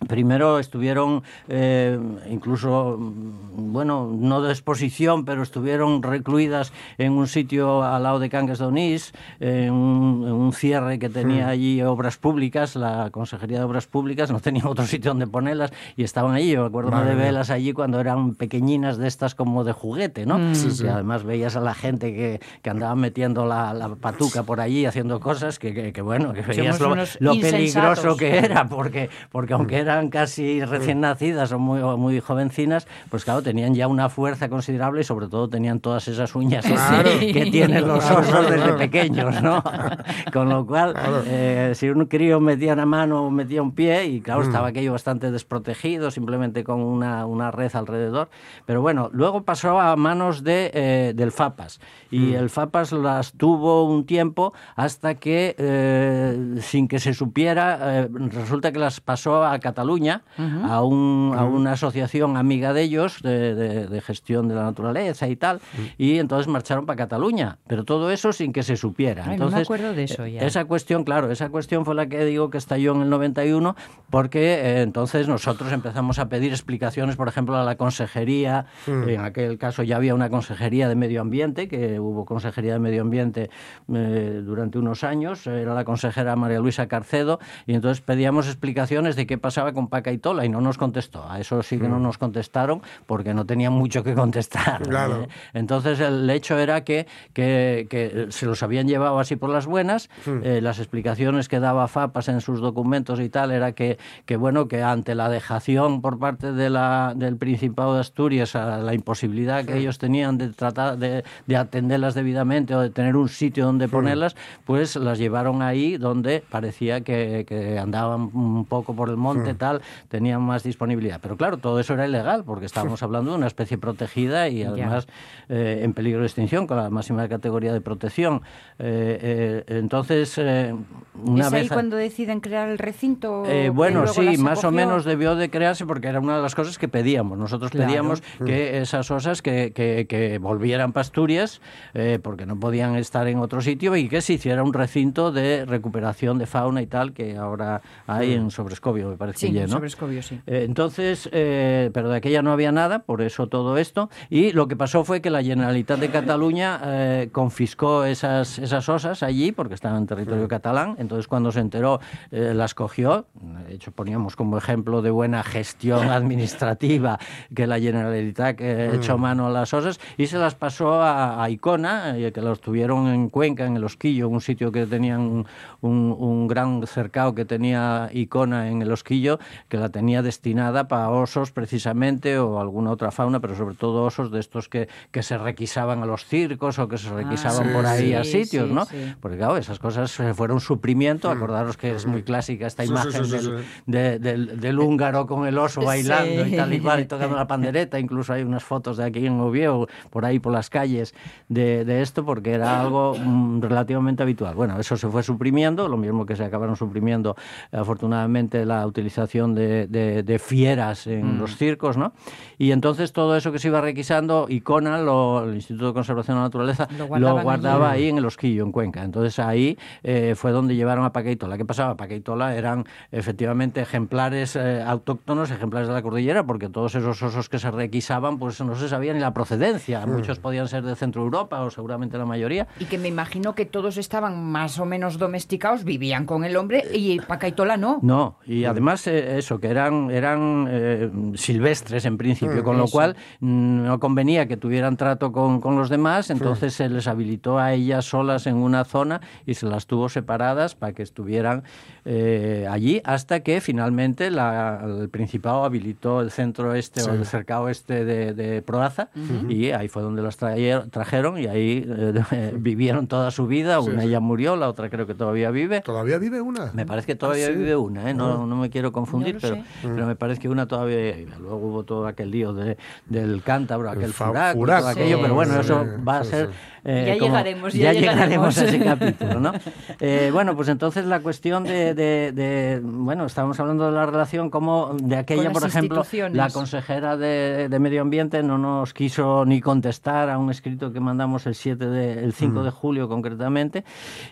Primero estuvieron, eh, incluso, mm, bueno, no de exposición, pero estuvieron recluidas en un sitio al lado de Cangas de Onís, en un, en un cierre que tenía Hmm. allí obras públicas, la Consejería de Obras Públicas, no tenía otro sitio donde ponerlas y estaban allí. Yo me acuerdo Madre de mía. verlas allí cuando eran pequeñinas de estas como de juguete, ¿no? Mm. Sí, Y sí. además veías a la gente que, que andaba metiendo la, la patuca por allí haciendo cosas que, que- que, bueno, que veías lo, unos lo insensatos. peligroso que era, porque, porque aunque eran casi recién nacidas o muy, muy jovencinas, pues claro, tenían ya una fuerza considerable y sobre todo tenían todas esas uñas Claro. que tienen los osos claro, desde claro. pequeños, ¿no? Con lo cual, eh, si un crío metía una mano o metía un pie, y claro, Mm. estaba aquello bastante desprotegido, simplemente con una, una red alrededor. Pero bueno, luego pasó a manos de, eh, del FAPAS. Y Mm. el FAPAS las tuvo un tiempo hasta que, eh, sin que se supiera, eh, resulta que las pasó a Cataluña, a, un- a una asociación amiga de ellos, de, de- de gestión de la naturaleza y tal, y entonces marcharon para Cataluña. Pero todo eso sin que se supiera. Ay, no me entonces, acuerdo de eso ya. Esa cuestión, claro, esa cuestión fue la que digo que estalló en el 91, porque eh, entonces nosotros empezamos a pedir explicaciones, por ejemplo, a la consejería. Mm. En aquel caso ya había una consejería de medio ambiente, que hubo consejería de medio ambiente eh, durante unos años, era la consejera María Luisa Carcedo, y entonces pedíamos explicaciones de qué pasaba con Paca y Tola, y no nos contestó. A eso sí que no Mm. nos contestaron, porque no tenían mucho que contestar. Claro. ¿eh? Entonces el hecho era que, que, que se los habían llevado así por las buenas. Hmm. Eh, las explicaciones que daba FAPAS en sus documentos y tal era que, que bueno que ante la dejación por parte de la, del Principado de Asturias a la imposibilidad que Hmm. ellos tenían de tratar de, de atenderlas debidamente o de tener un sitio donde ponerlas, pues las llevaron ahí donde parecía que, que andaban un poco por el monte Hmm. Tal, tenían más disponibilidad. Pero claro, todo eso era ilegal porque estábamos hablando de una especie protegida y además eh, en peligro de extinción con la máxima categoría de protección. Eh, eh, entonces, una ¿Es vez... ahí cuando deciden crear el recinto? Bueno, sí, más o menos debió de crearse porque era una de las cosas que pedíamos. Nosotros Claro. pedíamos que esas osas que, que- que volvieran para Asturias eh, porque no podían estar en otro sitio y que se hiciera un recinto de recuperación de fauna y tal que ahora hay en Sobrescobio, me parece Sí, ¿no? Sobrescobio, sí. Eh, entonces, eh, pero de aquella no había nada, por eso todo esto. Y lo que pasó fue que la Generalitat de Cataluña eh, confiscó esas, esas osas allí, porque estaban en territorio catalán. Entonces, cuando se enteró, eh, las cogió. De hecho, poníamos como ejemplo de buena gestión administrativa que la Generalitat eh, Mm. echó mano a las osas y se las pasó a, a Icona, eh, que los tuvieron en Cuenca, en el Osquillo, un sitio que tenían un, un- un gran cercado que tenía Icona en el Osquillo, que la tenía destinada para osos precisamente o alguna otra fauna, pero sobre todo osos de estos que, que se requisaban a los circos o que se requisaban sí, por ahí a sí, sitios, sí, ¿no? sí. Porque claro, esas cosas eh, fueron suprimiento, acordaros que es muy clásica esta Sí, sí, imagen sí, sí, del, de- del, del húngaro con el oso Sí. bailando y tal y cual y tocando la pandereta, incluso hay unas fotos de aquí en Oviedo, por ahí por las calles de, de esto, porque era algo mm, relativamente habitual. Bueno, eso se fue suprimiendo, lo mismo que se acabaron suprimiendo afortunadamente la utilización de, de- de fieras en Mm. los circos, ¿no? Y entonces todo eso que se iba requisando, Icona, lo- el Instituto de Conservación de la Naturaleza, Lo lo, guardaba allí. ahí en el Osquillo, en Cuenca. Entonces ahí eh, fue donde llevaron a Paqueitola. ¿Qué pasaba? Paqueitola eran efectivamente ejemplares eh, autóctonos, ejemplares de la cordillera, porque todos esos osos que se requisaban, pues no se sabía ni la procedencia. Muchos podían ser de Centro Europa o seguramente la mayoría. Y que me imagino que todos estaban más o menos domesticados, vivían con el hombre y Pacaitola no. No, y además eh, eso, que eran, eran eh, silvestres en principio, con lo cual mm, no convenía que tuvieran trato con, con los demás, entonces se les habilitó a ellas solas en una zona y se las tuvo separadas para que estuvieran eh, allí hasta que finalmente la- el Principado habilitó el centro este o el cercado este de, de Proaza y ahí fue donde las traje- trajeron y ahí vivieron toda su vida, una ya murió, la otra creo que todavía vive. ¿Todavía vive una? Me parece que todavía Ah, vive una, ¿eh? no, no me quiero confundir, No pero, me parece que una todavía. Luego hubo todo aquel lío de, del cántabro, aquel furaco, furaco, todo aquello, pero bueno, sí, eso va a ser... eh, Ya como- llegaremos, ya llegaremos a ese capítulo, ¿no? Eh, bueno, pues entonces la cuestión de, de- de- bueno, estábamos hablando de la relación como de aquella, por ejemplo, la consejera de, de Medio Ambiente no nos quiso ni contestar a un escrito que mandamos el 7 de, el 5 de julio concretamente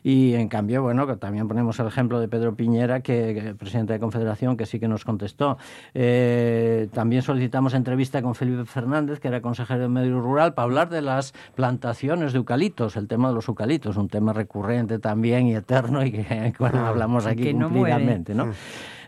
y en cambio, bueno, que también ponemos el ejemplo de Pedro Piñera, que, que presidente de Confederación, que sí que nos contestó. Eh, también solicitamos entrevista con Felipe Fernández, que era consejero de Medio Rural, para hablar de las plantaciones de eucaliptos, el tema de los eucaliptos, un tema recurrente también y eterno y que bueno, hablamos aquí Que no muere. cumplidamente, ¿no?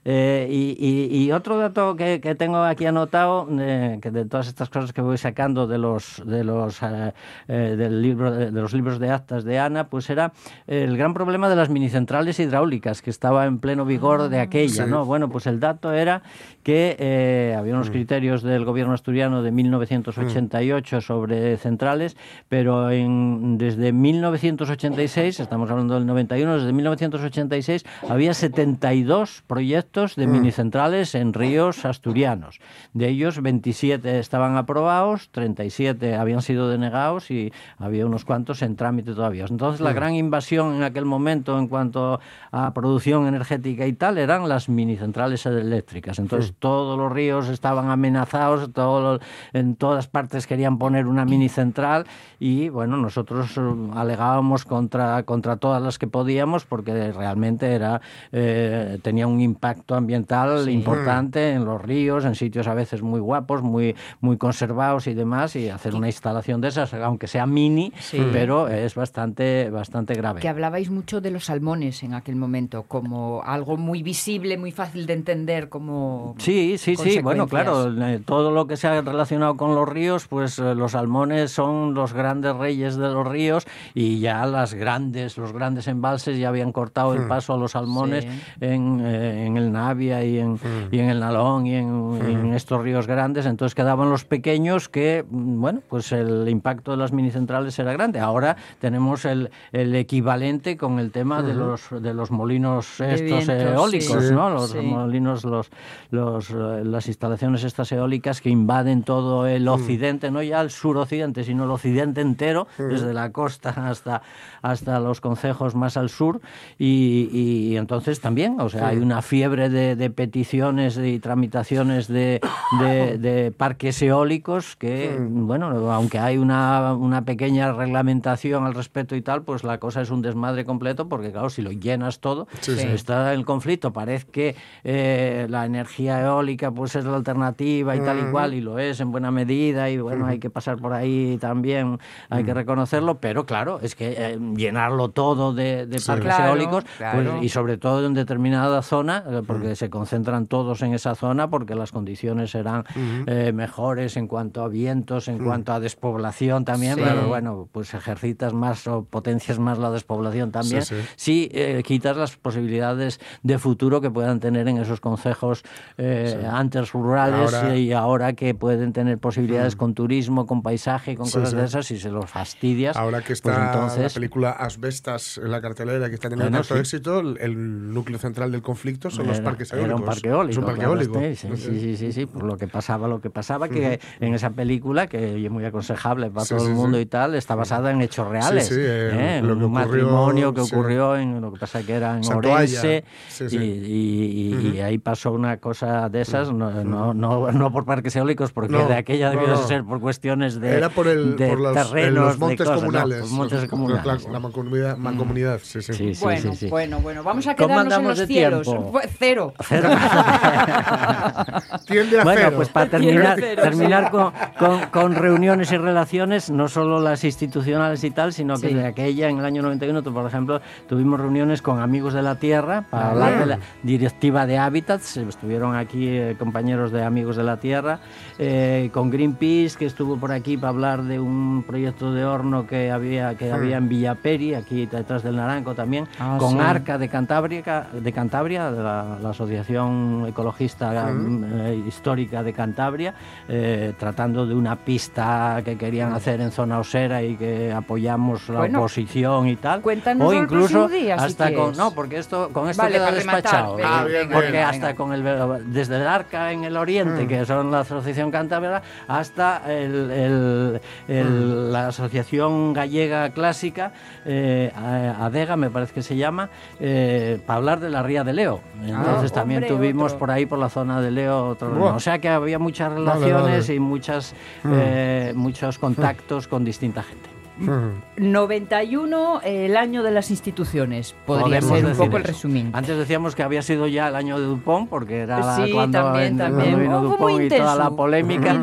Eh, y, y- y otro dato que, que tengo aquí anotado, eh, que de todas estas cosas que voy sacando de los de los eh, eh, del libro de, de los libros de actas de Ana, pues era el gran problema de las minicentrales hidráulicas que estaba en pleno vigor de aquella, Sí. ¿no? Bueno, pues el dato era que eh, había unos criterios del gobierno asturiano de 1988 sobre centrales, pero en, desde 1986, estamos hablando del 91, desde 1986 había 72 proyectos de minicentrales en ríos asturianos. De ellos, 27 estaban aprobados, 37 habían sido denegados y había unos cuantos en trámite todavía. Entonces, la gran invasión en aquel momento en cuanto a producción energética y tal eran las minicentrales eléctricas. Entonces, todos los ríos estaban amenazados, todo- en todas partes querían poner una minicentral y, bueno, nosotros eh, alegábamos contra, contra todas las que podíamos porque realmente era eh, tenía un impacto ambiental importante en los ríos, en sitios a veces muy guapos, muy, muy conservados y demás, y hacer una instalación de esas, aunque sea mini, Sí. pero es bastante, bastante grave. Que hablabais mucho de los salmones en aquel momento, como algo muy visible, muy fácil de entender, como. Sí, sí, sí. Bueno, claro, eh, todo lo que se ha relacionado con los ríos, pues eh, los salmones son los grandes reyes de los ríos y ya las grandes, los grandes embalses ya habían cortado el paso a los salmones Sí. en, eh, en el Navia y en, y en el Nalón y en, en estos ríos grandes. Entonces quedaban los pequeños que, mm, bueno, pues el impacto de las minicentrales era grande. Ahora tenemos el, el equivalente con el tema de los de los molinos De estos viento, eólicos, sí. ¿no? Los Sí. molinos, los, los, eh, las instalaciones estas eólicas que invaden todo el occidente, no ya el suroccidente, sino el occidente entero, desde la costa hasta, hasta los concejos más al sur. Y, y entonces también, o sea, hay una fiebre de, de peticiones y tramitaciones de, de- de parques eólicos que, bueno, aunque hay una, una pequeña reglamentación al respecto y tal, pues la cosa es un desmadre completo porque, claro, si lo llenas todo, Sí, sí. está el conflicto. Parece que eh, la energía eólica pues es la alternativa y tal y cual, y lo es en buena medida, y bueno, hay que pasar por ahí también, hay que reconocerlo, pero claro, es que eh, llenarlo todo de, de parques Claro, eólicos, claro. pues, y sobre todo en determinada zona, porque se concentran todos en esa zona, porque las condiciones serán eh, mejores en cuanto a vientos, en cuanto a despoblación también, Sí. pero bueno, pues ejercitas más o potencias más la despoblación también. Sí, sí. Si eh, quitas las posibilidades de futuro que puedan tener en esos concejos eh, antes rurales Ahora- y ahora que pueden tener posibilidades con turismo, con paisaje, con cosas de esas, y se los fastidias. Ahora que pues está la entonces, película Asbestas en la cartelera, que está teniendo Bueno, tanto éxito, el, el núcleo central del conflicto son los Era- parques era eólicos. un parque eólico. Es un parque claro, eólico. sí, sí, sí, sí, sí, sí, por lo que pasaba, lo que pasaba, que en esa película, que es muy aconsejable para Sí, todo sí, el mundo sí. y tal, está basada en hechos reales. ¿eh? lo que un ocurrió, matrimonio que sí. ocurrió en lo que pasa que era en Santoalla. Orense Sí, sí. y, y- y ahí pasó una cosa de esas, no, no, no, no por parques eólicos, porque No, de aquella debió no. ser por cuestiones de, Era por, el, de por los, en terrenos, los de montes cosas, comunales. por montes los- comunales. La, la mancomunidad, mancomunidad, sí, sí. Sí, sí, bueno, sí, sí. bueno, bueno, vamos a ¿Cómo quedarnos en los de cielos. tiempo? Bu- Cero. Tiende a Bueno, cero. pues para terminar, Cero, terminar con, con- con reuniones y relaciones, no solo las institucionales y tal, sino que Sí. de aquella, en el año 91, tú, por ejemplo, tuvimos reuniones con amigos de la Tierra para hablar de la directiva de hábitats. Estuvieron aquí eh, compañeros de Amigos de la Tierra, eh, con Greenpeace, que estuvo por aquí para hablar de un proyecto de horno que había, que había en Villaperi, aquí detrás del Naranco también, Ah, con sí. Arca de Cantabria, de Cantabria, de la, la Asociación Ecologista mm, eh, Histórica de Cantabria, eh, tratando de una pista que querían hacer en zona osera y que apoyamos la Bueno, oposición y tal. cuéntanos o incluso día, si hasta con no, porque esto con esto Vale, queda rematar, despachado. venga, Ah, bien, porque bien, hasta venga. con el desde el Arca en el oriente, que son la Asociación Cantabria, hasta el- el- el- la Asociación Gallega Clásica, eh, ADEGA me parece que se llama, eh, para hablar de la Ría de Leo. Entonces Ah, también hombre, tuvimos otro. por ahí, por la zona de Leo, otro- o sea que había muchas Vale, relaciones vale. y muchas, eh, muchos contactos con distinta gente. Mm. 91, el año de las instituciones. Podría Podemos ser un poco el eso. resumen. Antes decíamos que había sido ya el año de Dupont, porque era Sí, cuando, también, en- también. cuando vino Oh, Dupont y toda la polémica.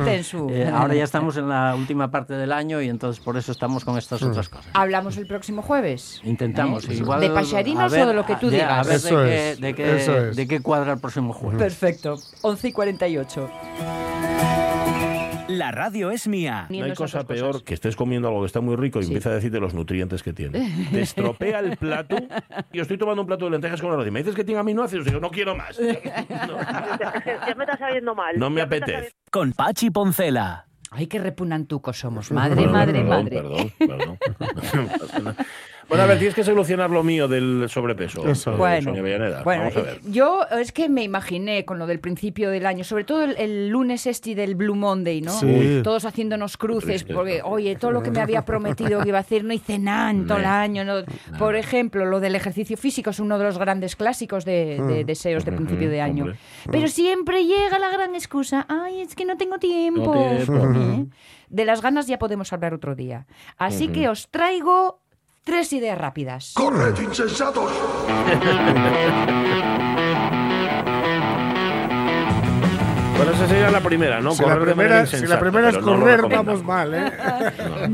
Eh, ahora ya estamos en la última parte del año y entonces por eso estamos con estas otras cosas. Hablamos el próximo jueves. Intentamos. ¿Eh? igual, ¿De ver- o de lo que tú de- digas? A ver Eso de, qué, es, de, qué, eso es. de qué cuadra el próximo jueves. Perfecto. 11 y 48. La radio es mía. No hay cosa peor cosas. que estés comiendo algo que está muy rico y empieza a decirte los nutrientes que tiene. Te estropea el plato. Yo estoy tomando un plato de lentejas con arroz y me dices que tiene aminoácidos y yo no quiero más. No, Ya me está sabiendo mal. no me Ya apetece. Con Pachi Poncela. Ay, qué repugnantucos somos. Madre, Perdón, madre, perdón, madre. Perdón, perdón. Bueno, a ver, tienes que solucionar lo mío del sobrepeso. Eso. eh, Bueno, Sonia Villaneda. bueno, Vamos a ver. eh, yo es que me imaginé con lo del principio del año, sobre todo el, el lunes este del Blue Monday, ¿no? Sí. Todos haciéndonos cruces, triste, porque, oye, todo lo que me había prometido que iba a hacer no hice nada en todo el año. ¿no? Por ejemplo, lo del ejercicio físico es uno de los grandes clásicos de, de deseos de principio de año. hombre. Pero siempre llega la gran excusa, ay, es que no tengo tiempo. No tiempo. ¿Eh? De las ganas ya podemos hablar otro día. Así que os traigo tres ideas rápidas. ¡Corred, insensatos! Bueno, esa sería la primera, ¿no? Si la, Correr de manera primera, si la primera es no correr, vamos mal, ¿eh?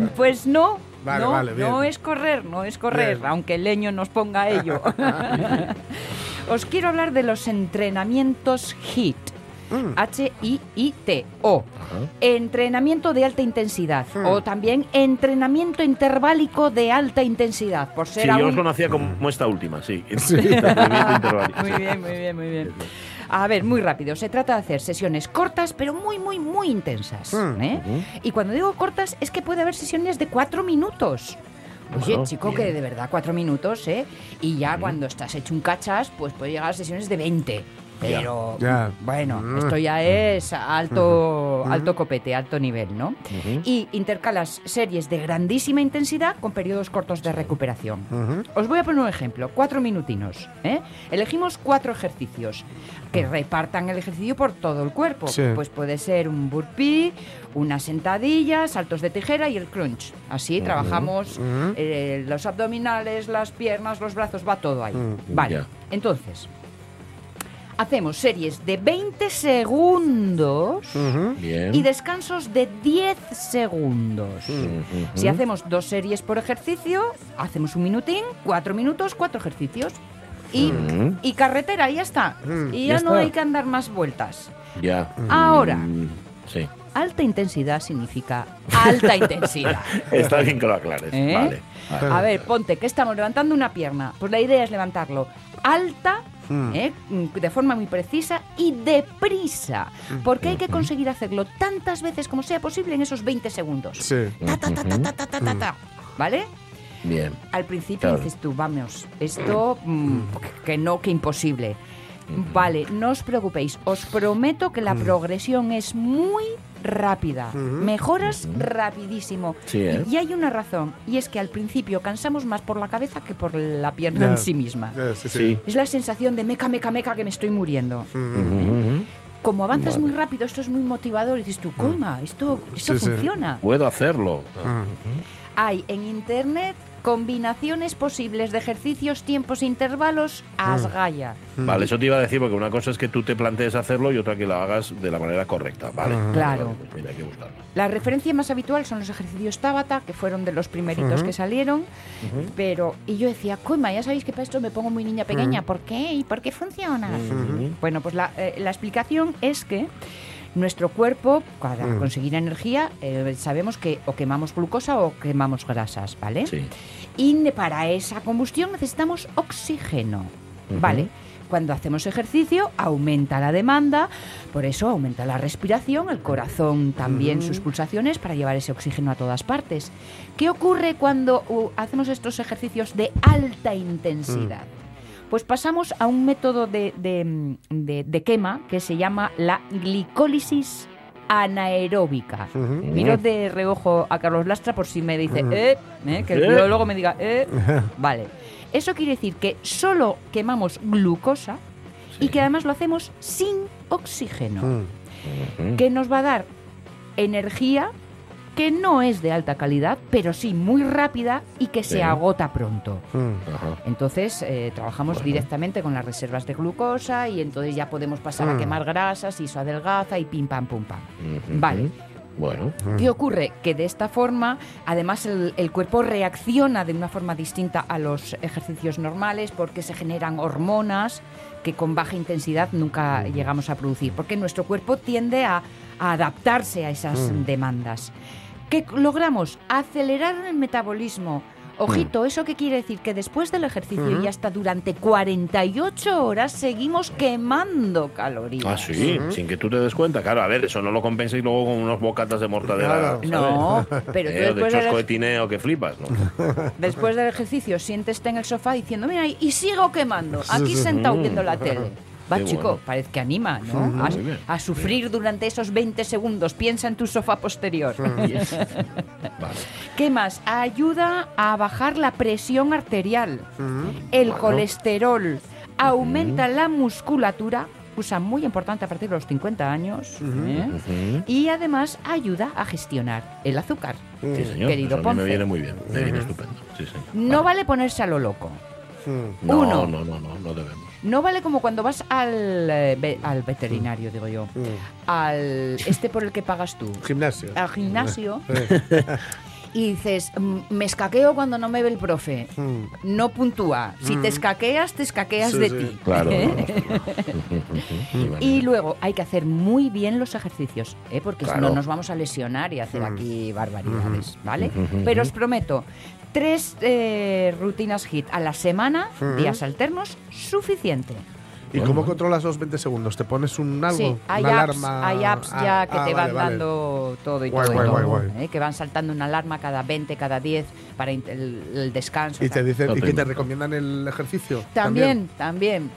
Pues no, Vale, no, vale, bien. no es correr, no es correr, Bien. aunque el leño nos ponga a ello. Os quiero hablar de los entrenamientos HIIT. Mm. H-I-I-T. O. Entrenamiento de alta intensidad. O también entrenamiento interválico de alta intensidad. Por ser Sí, yo aún- os conocía como esta última, sí. Sí. Muy bien, muy bien, muy bien. A ver, muy rápido. Se trata de hacer sesiones cortas, pero muy, muy, muy intensas. Mm. ¿eh? Y cuando digo cortas, es que puede haber sesiones de cuatro minutos. Oye, Bueno, chico, bien. que de verdad cuatro minutos, ¿eh? Y ya cuando estás hecho un cachas, pues puede llegar a sesiones de 20. Pero, bueno, Mm. esto ya es alto, alto copete, alto nivel, ¿no? Y intercalas series de grandísima intensidad con periodos cortos de recuperación. Os voy a poner un ejemplo, cuatro minutinos. ¿eh? Elegimos cuatro ejercicios que repartan el ejercicio por todo el cuerpo. Sí. Pues puede ser un burpee, una sentadilla, saltos de tijera y el crunch. Así trabajamos eh, los abdominales, las piernas, los brazos, va todo ahí. Vale, Ya. entonces, hacemos series de 20 segundos Bien. y descansos de 10 segundos. Si hacemos dos series por ejercicio, hacemos un minutín, cuatro minutos, cuatro ejercicios. y, y carretera, y ya está. Y ya ya, no está. hay que andar más vueltas. Ya. Ahora. Mm, Sí. Alta intensidad significa alta intensidad. Está bien que lo aclares. ¿Eh? Vale. vale. A ver, ponte que estamos levantando una pierna. Pues la idea es levantarlo alta, Mm. ¿eh? Mm, de forma muy precisa y deprisa, mm. porque hay que mm-hmm. conseguir hacerlo tantas veces como sea posible en esos 20 segundos. Sí. ¿Vale? Bien. Al principio dices tú, vamos, esto mmm, que no, que imposible. Vale, no os preocupéis, os prometo que la progresión es muy rápida. Mejoras rapidísimo. Sí, ¿eh? Y hay una razón, y es que al principio cansamos más por la cabeza que por la pierna en sí misma. Ya, sí, sí. Sí. Es la sensación de meca, meca, meca que me estoy muriendo. Como avanzas muy rápido, esto es muy motivador y dices tú, coma, esto, esto Sí, sí. funciona. Puedo hacerlo. Hay en internet combinaciones posibles de ejercicios, tiempos e intervalos a Asgaya. Vale, eso te iba a decir, porque una cosa es que tú te plantees hacerlo y otra que lo hagas de la manera correcta. Vale. Claro. Vale, pues mira, hay que buscarlo. La referencia más habitual son los ejercicios Tabata, que fueron de los primeritos que salieron. Pero, y yo decía, coima, ya sabéis que para esto me pongo muy niña pequeña. ¿Por qué? ¿Y por qué funciona? Bueno, pues la, eh, la explicación es que nuestro cuerpo, para conseguir energía, eh, sabemos que o quemamos glucosa o quemamos grasas, ¿vale? Sí. Y para esa combustión necesitamos oxígeno, ¿vale? Cuando hacemos ejercicio aumenta la demanda, por eso aumenta la respiración, el corazón también sus pulsaciones para llevar ese oxígeno a todas partes. ¿Qué ocurre cuando uh, hacemos estos ejercicios de alta intensidad? Pues pasamos a un método de, de, mm, de- de quema que se llama la glicólisis anaeróbica. Miro de reojo a Carlos Lastra por si me dice, eh, eh, que el ¿Eh? biólogo me diga, eh. Vale. Eso quiere decir que solo quemamos glucosa y que además lo hacemos sin oxígeno, Mm. que nos va a dar energía que no es de alta calidad, pero sí muy rápida y que Sí. se agota pronto. Mm. Entonces eh, trabajamos directamente con las reservas de glucosa y entonces ya podemos pasar a Mm. quemar grasas y eso adelgaza y pim pam pum pam. Vale. Bueno. ¿Qué ocurre? Que de esta forma, además, el, el cuerpo reacciona de una forma distinta a los ejercicios normales porque se generan hormonas que con baja intensidad nunca llegamos a producir, porque nuestro cuerpo tiende a, a adaptarse a esas demandas. ¿Qué logramos? Acelerar el metabolismo. Ojito, ¿eso qué quiere decir? Que después del ejercicio y hasta durante 48 horas seguimos quemando calorías. Ah, sí, sin que tú te des cuenta. Claro, a ver, eso no lo compenses luego con unos bocatas de mortadela. No, pero tú Eh, de después del- chosco de tineo que flipas, ¿no? Después del ejercicio, siénteste en el sofá diciendo, mira, y, y sigo quemando, aquí sentado viendo la tele. Va, Qué chico, bueno. parece que anima, ¿no? A, sufrir durante esos 20 segundos. Piensa en tu sofá posterior. Vale. ¿Qué más? Ayuda a bajar la presión arterial, el colesterol, aumenta la musculatura, cosa muy importante a partir de los 50 años, ¿eh? Ujú. y además ayuda a gestionar el azúcar. Sí, señor. Querido a mí me viene muy bien. Me viene estupendo. Sí, señor. No vale ponerse a lo loco. Mm. No, Uno. no, no, no, no debemos. No vale como cuando vas al, eh, al veterinario, digo yo, al este por el que pagas tú, Gimnasio. al gimnasio, y dices, "Mm, me escaqueo cuando no me ve el profe. Mm. No puntúa. Si te escaqueas, te escaqueas Sí, de sí. ti. Claro. ¿Eh? Y luego hay que hacer muy bien los ejercicios, ¿eh? porque si Claro. no nos vamos a lesionar y hacer aquí barbaridades, ¿vale? Pero os prometo, tres eh, rutinas HIT a la semana, días alternos, suficiente. ¿Y cómo controlas los 20 segundos? ¿Te pones un algo? Sí, hay una apps, alarma? hay apps Ah, ya que ah, te vale, van vale. dando todo y Guay, todo, y guay, todo, guay, guay. ¿eh? que van saltando una alarma cada 20, cada 10 para el, el descanso. Y te dicen, ¿y te que te recomiendan el ejercicio? También, también.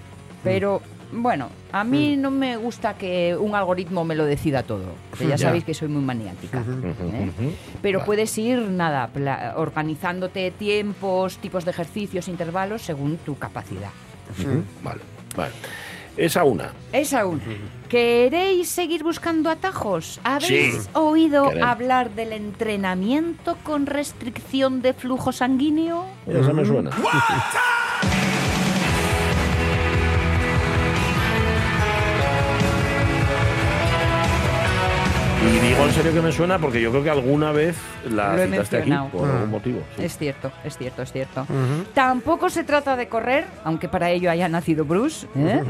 Pero bueno, a mí Mm. no me gusta que un algoritmo me lo decida todo. Que ya Ya. sabéis que soy muy maniática. ¿eh? Pero Vale. puedes ir, nada, pla- organizándote tiempos, tipos de ejercicios, intervalos según tu capacidad. Vale, vale. Esa una. Esa aún. ¿Queréis seguir buscando atajos? ¿Habéis Sí. oído Queremos. hablar del entrenamiento con restricción de flujo sanguíneo? Esa me suena. Y digo en serio que me suena porque yo creo que alguna vez la Lo he citaste aquí mencionado. por algún motivo. sí. Es cierto, es cierto, es cierto. Tampoco se trata de correr, aunque para ello haya nacido Bruce. ¿eh?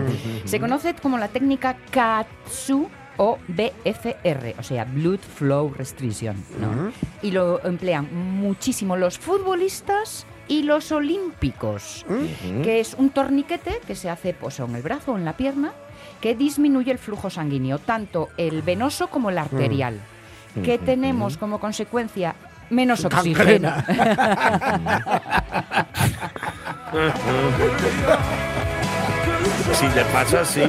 Se conoce como la técnica KATSU o BFR, o sea, Blood Flow Restriction. ¿no? Y lo emplean muchísimo los futbolistas y los olímpicos, que es un torniquete que se hace pues, o en el brazo o en la pierna, que disminuye el flujo sanguíneo, tanto el venoso como el arterial, que tenemos como consecuencia menos oxígeno. Si te pasa, sí.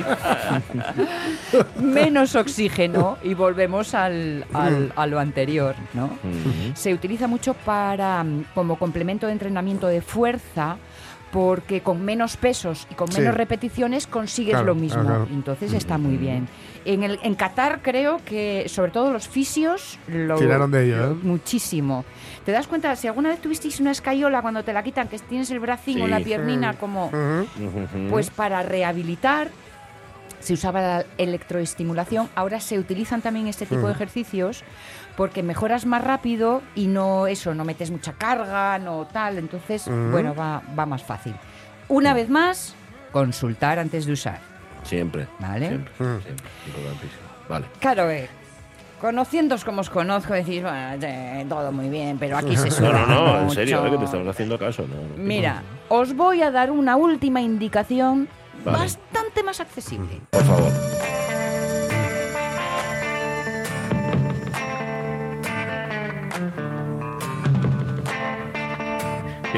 menos oxígeno y volvemos al, al- a lo anterior, ¿no? Se utiliza mucho para mm, como complemento de entrenamiento de fuerza porque con menos pesos y con Sí. menos repeticiones consigues Claro, lo mismo. claro. Entonces está muy bien. En, el, en Qatar creo que sobre todo los fisios lo Tiraron de ello, lo- ¿eh? muchísimo. ¿Te das cuenta? Si alguna vez tuvisteis una escayola cuando te la quitan, que tienes el bracín o la piernina Mm. como... Pues para rehabilitar se usaba la electroestimulación, ahora se utilizan también este tipo de ejercicios porque mejoras más rápido y no eso, no metes mucha carga, no tal, entonces, bueno, va, va más fácil. Una vez más, consultar antes de usar, Siempre. ¿vale? Siempre. siempre. Vale. Claro, eh, conociéndoos como os conozco, decís, bueno, eh, todo muy bien, pero aquí se No, suda no, no, en mucho". serio, eh, que te estamos haciendo caso. no, no. Mira, os voy a dar una última indicación Vale. bastante más accesible. Por favor.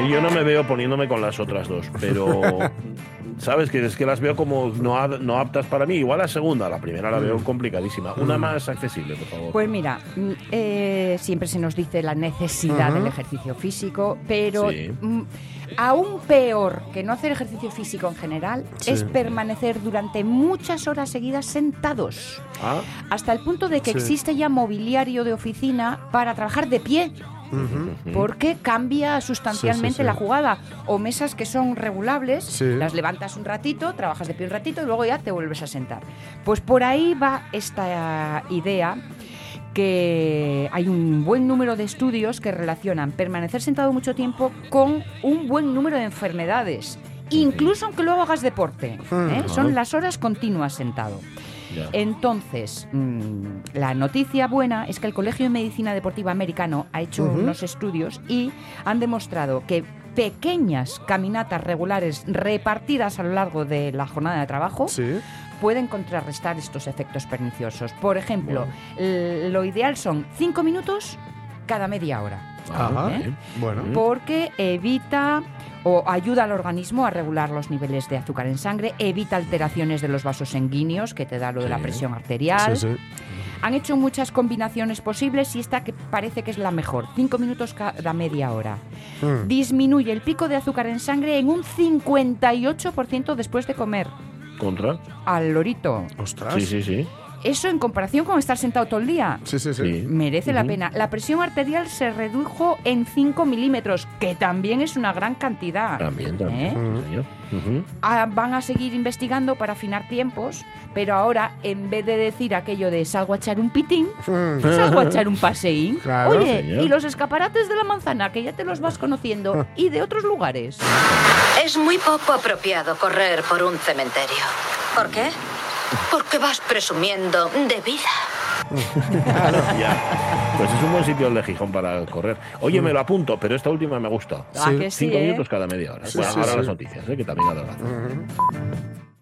Yo no me veo poniéndome con las otras dos, pero sabes que es que las veo como no, no aptas para mí. Igual la segunda, la primera la veo complicadísima. Una más accesible, por favor. Pues mira, mm, eh, siempre se nos dice la necesidad del ejercicio físico, pero Sí. mm, aún peor que no hacer ejercicio físico en general Sí. es permanecer durante muchas horas seguidas sentados, Ah, hasta el punto de que Sí. existe ya mobiliario de oficina para trabajar de pie. Porque cambia sustancialmente Sí, sí, sí. la jugada. O mesas que son regulables, las levantas un ratito, trabajas de pie un ratito y luego ya te vuelves a sentar. Pues por ahí va esta idea que hay un buen número de estudios que relacionan permanecer sentado mucho tiempo con un buen número de enfermedades, incluso aunque luego hagas deporte. ¿eh? Mm. Son las horas continuas sentado. Entonces, mm, la noticia buena es que el Colegio de Medicina Deportiva Americano ha hecho unos estudios y han demostrado que pequeñas caminatas regulares repartidas a lo largo de la jornada de trabajo Sí. pueden contrarrestar estos efectos perniciosos. Por ejemplo, Bueno. lo ideal son cinco minutos cada media hora Ajá. ¿eh? Bueno. porque evita o ayuda al organismo a regular los niveles de azúcar en sangre, evita alteraciones de los vasos sanguíneos, que te da lo de la presión arterial. Sí, sí. Han hecho muchas combinaciones posibles y esta que parece que es la mejor, cinco minutos cada media hora. Mm. Disminuye el pico de azúcar en sangre en un 58% después de comer. ¿Contra? Al lorito. Ostras. Sí, sí, sí. Eso en comparación con estar sentado todo el día. Sí, sí, sí. Sí. Merece la pena. La presión arterial se redujo en 5 milímetros, que también es una gran cantidad. También, también. ¿Eh? Ah, van a seguir investigando para afinar tiempos, pero ahora, en vez de decir aquello de salgo a echar un pitín, salgo a echar un paseín. Claro, Oye, señor. y los escaparates de la manzana, que ya te los vas conociendo, y de otros lugares. Es muy poco apropiado correr por un cementerio. ¿Por qué? Porque vas presumiendo de vida. Ya. Pues es un buen sitio el de Gijón para correr. Oye, me lo apunto, pero esta última me gusta. Ah, sí, Cinco ¿eh? minutos cada media hora. Sí, Bueno, sí, ahora sí. las noticias, ¿eh? que también adelgazan. Ujú.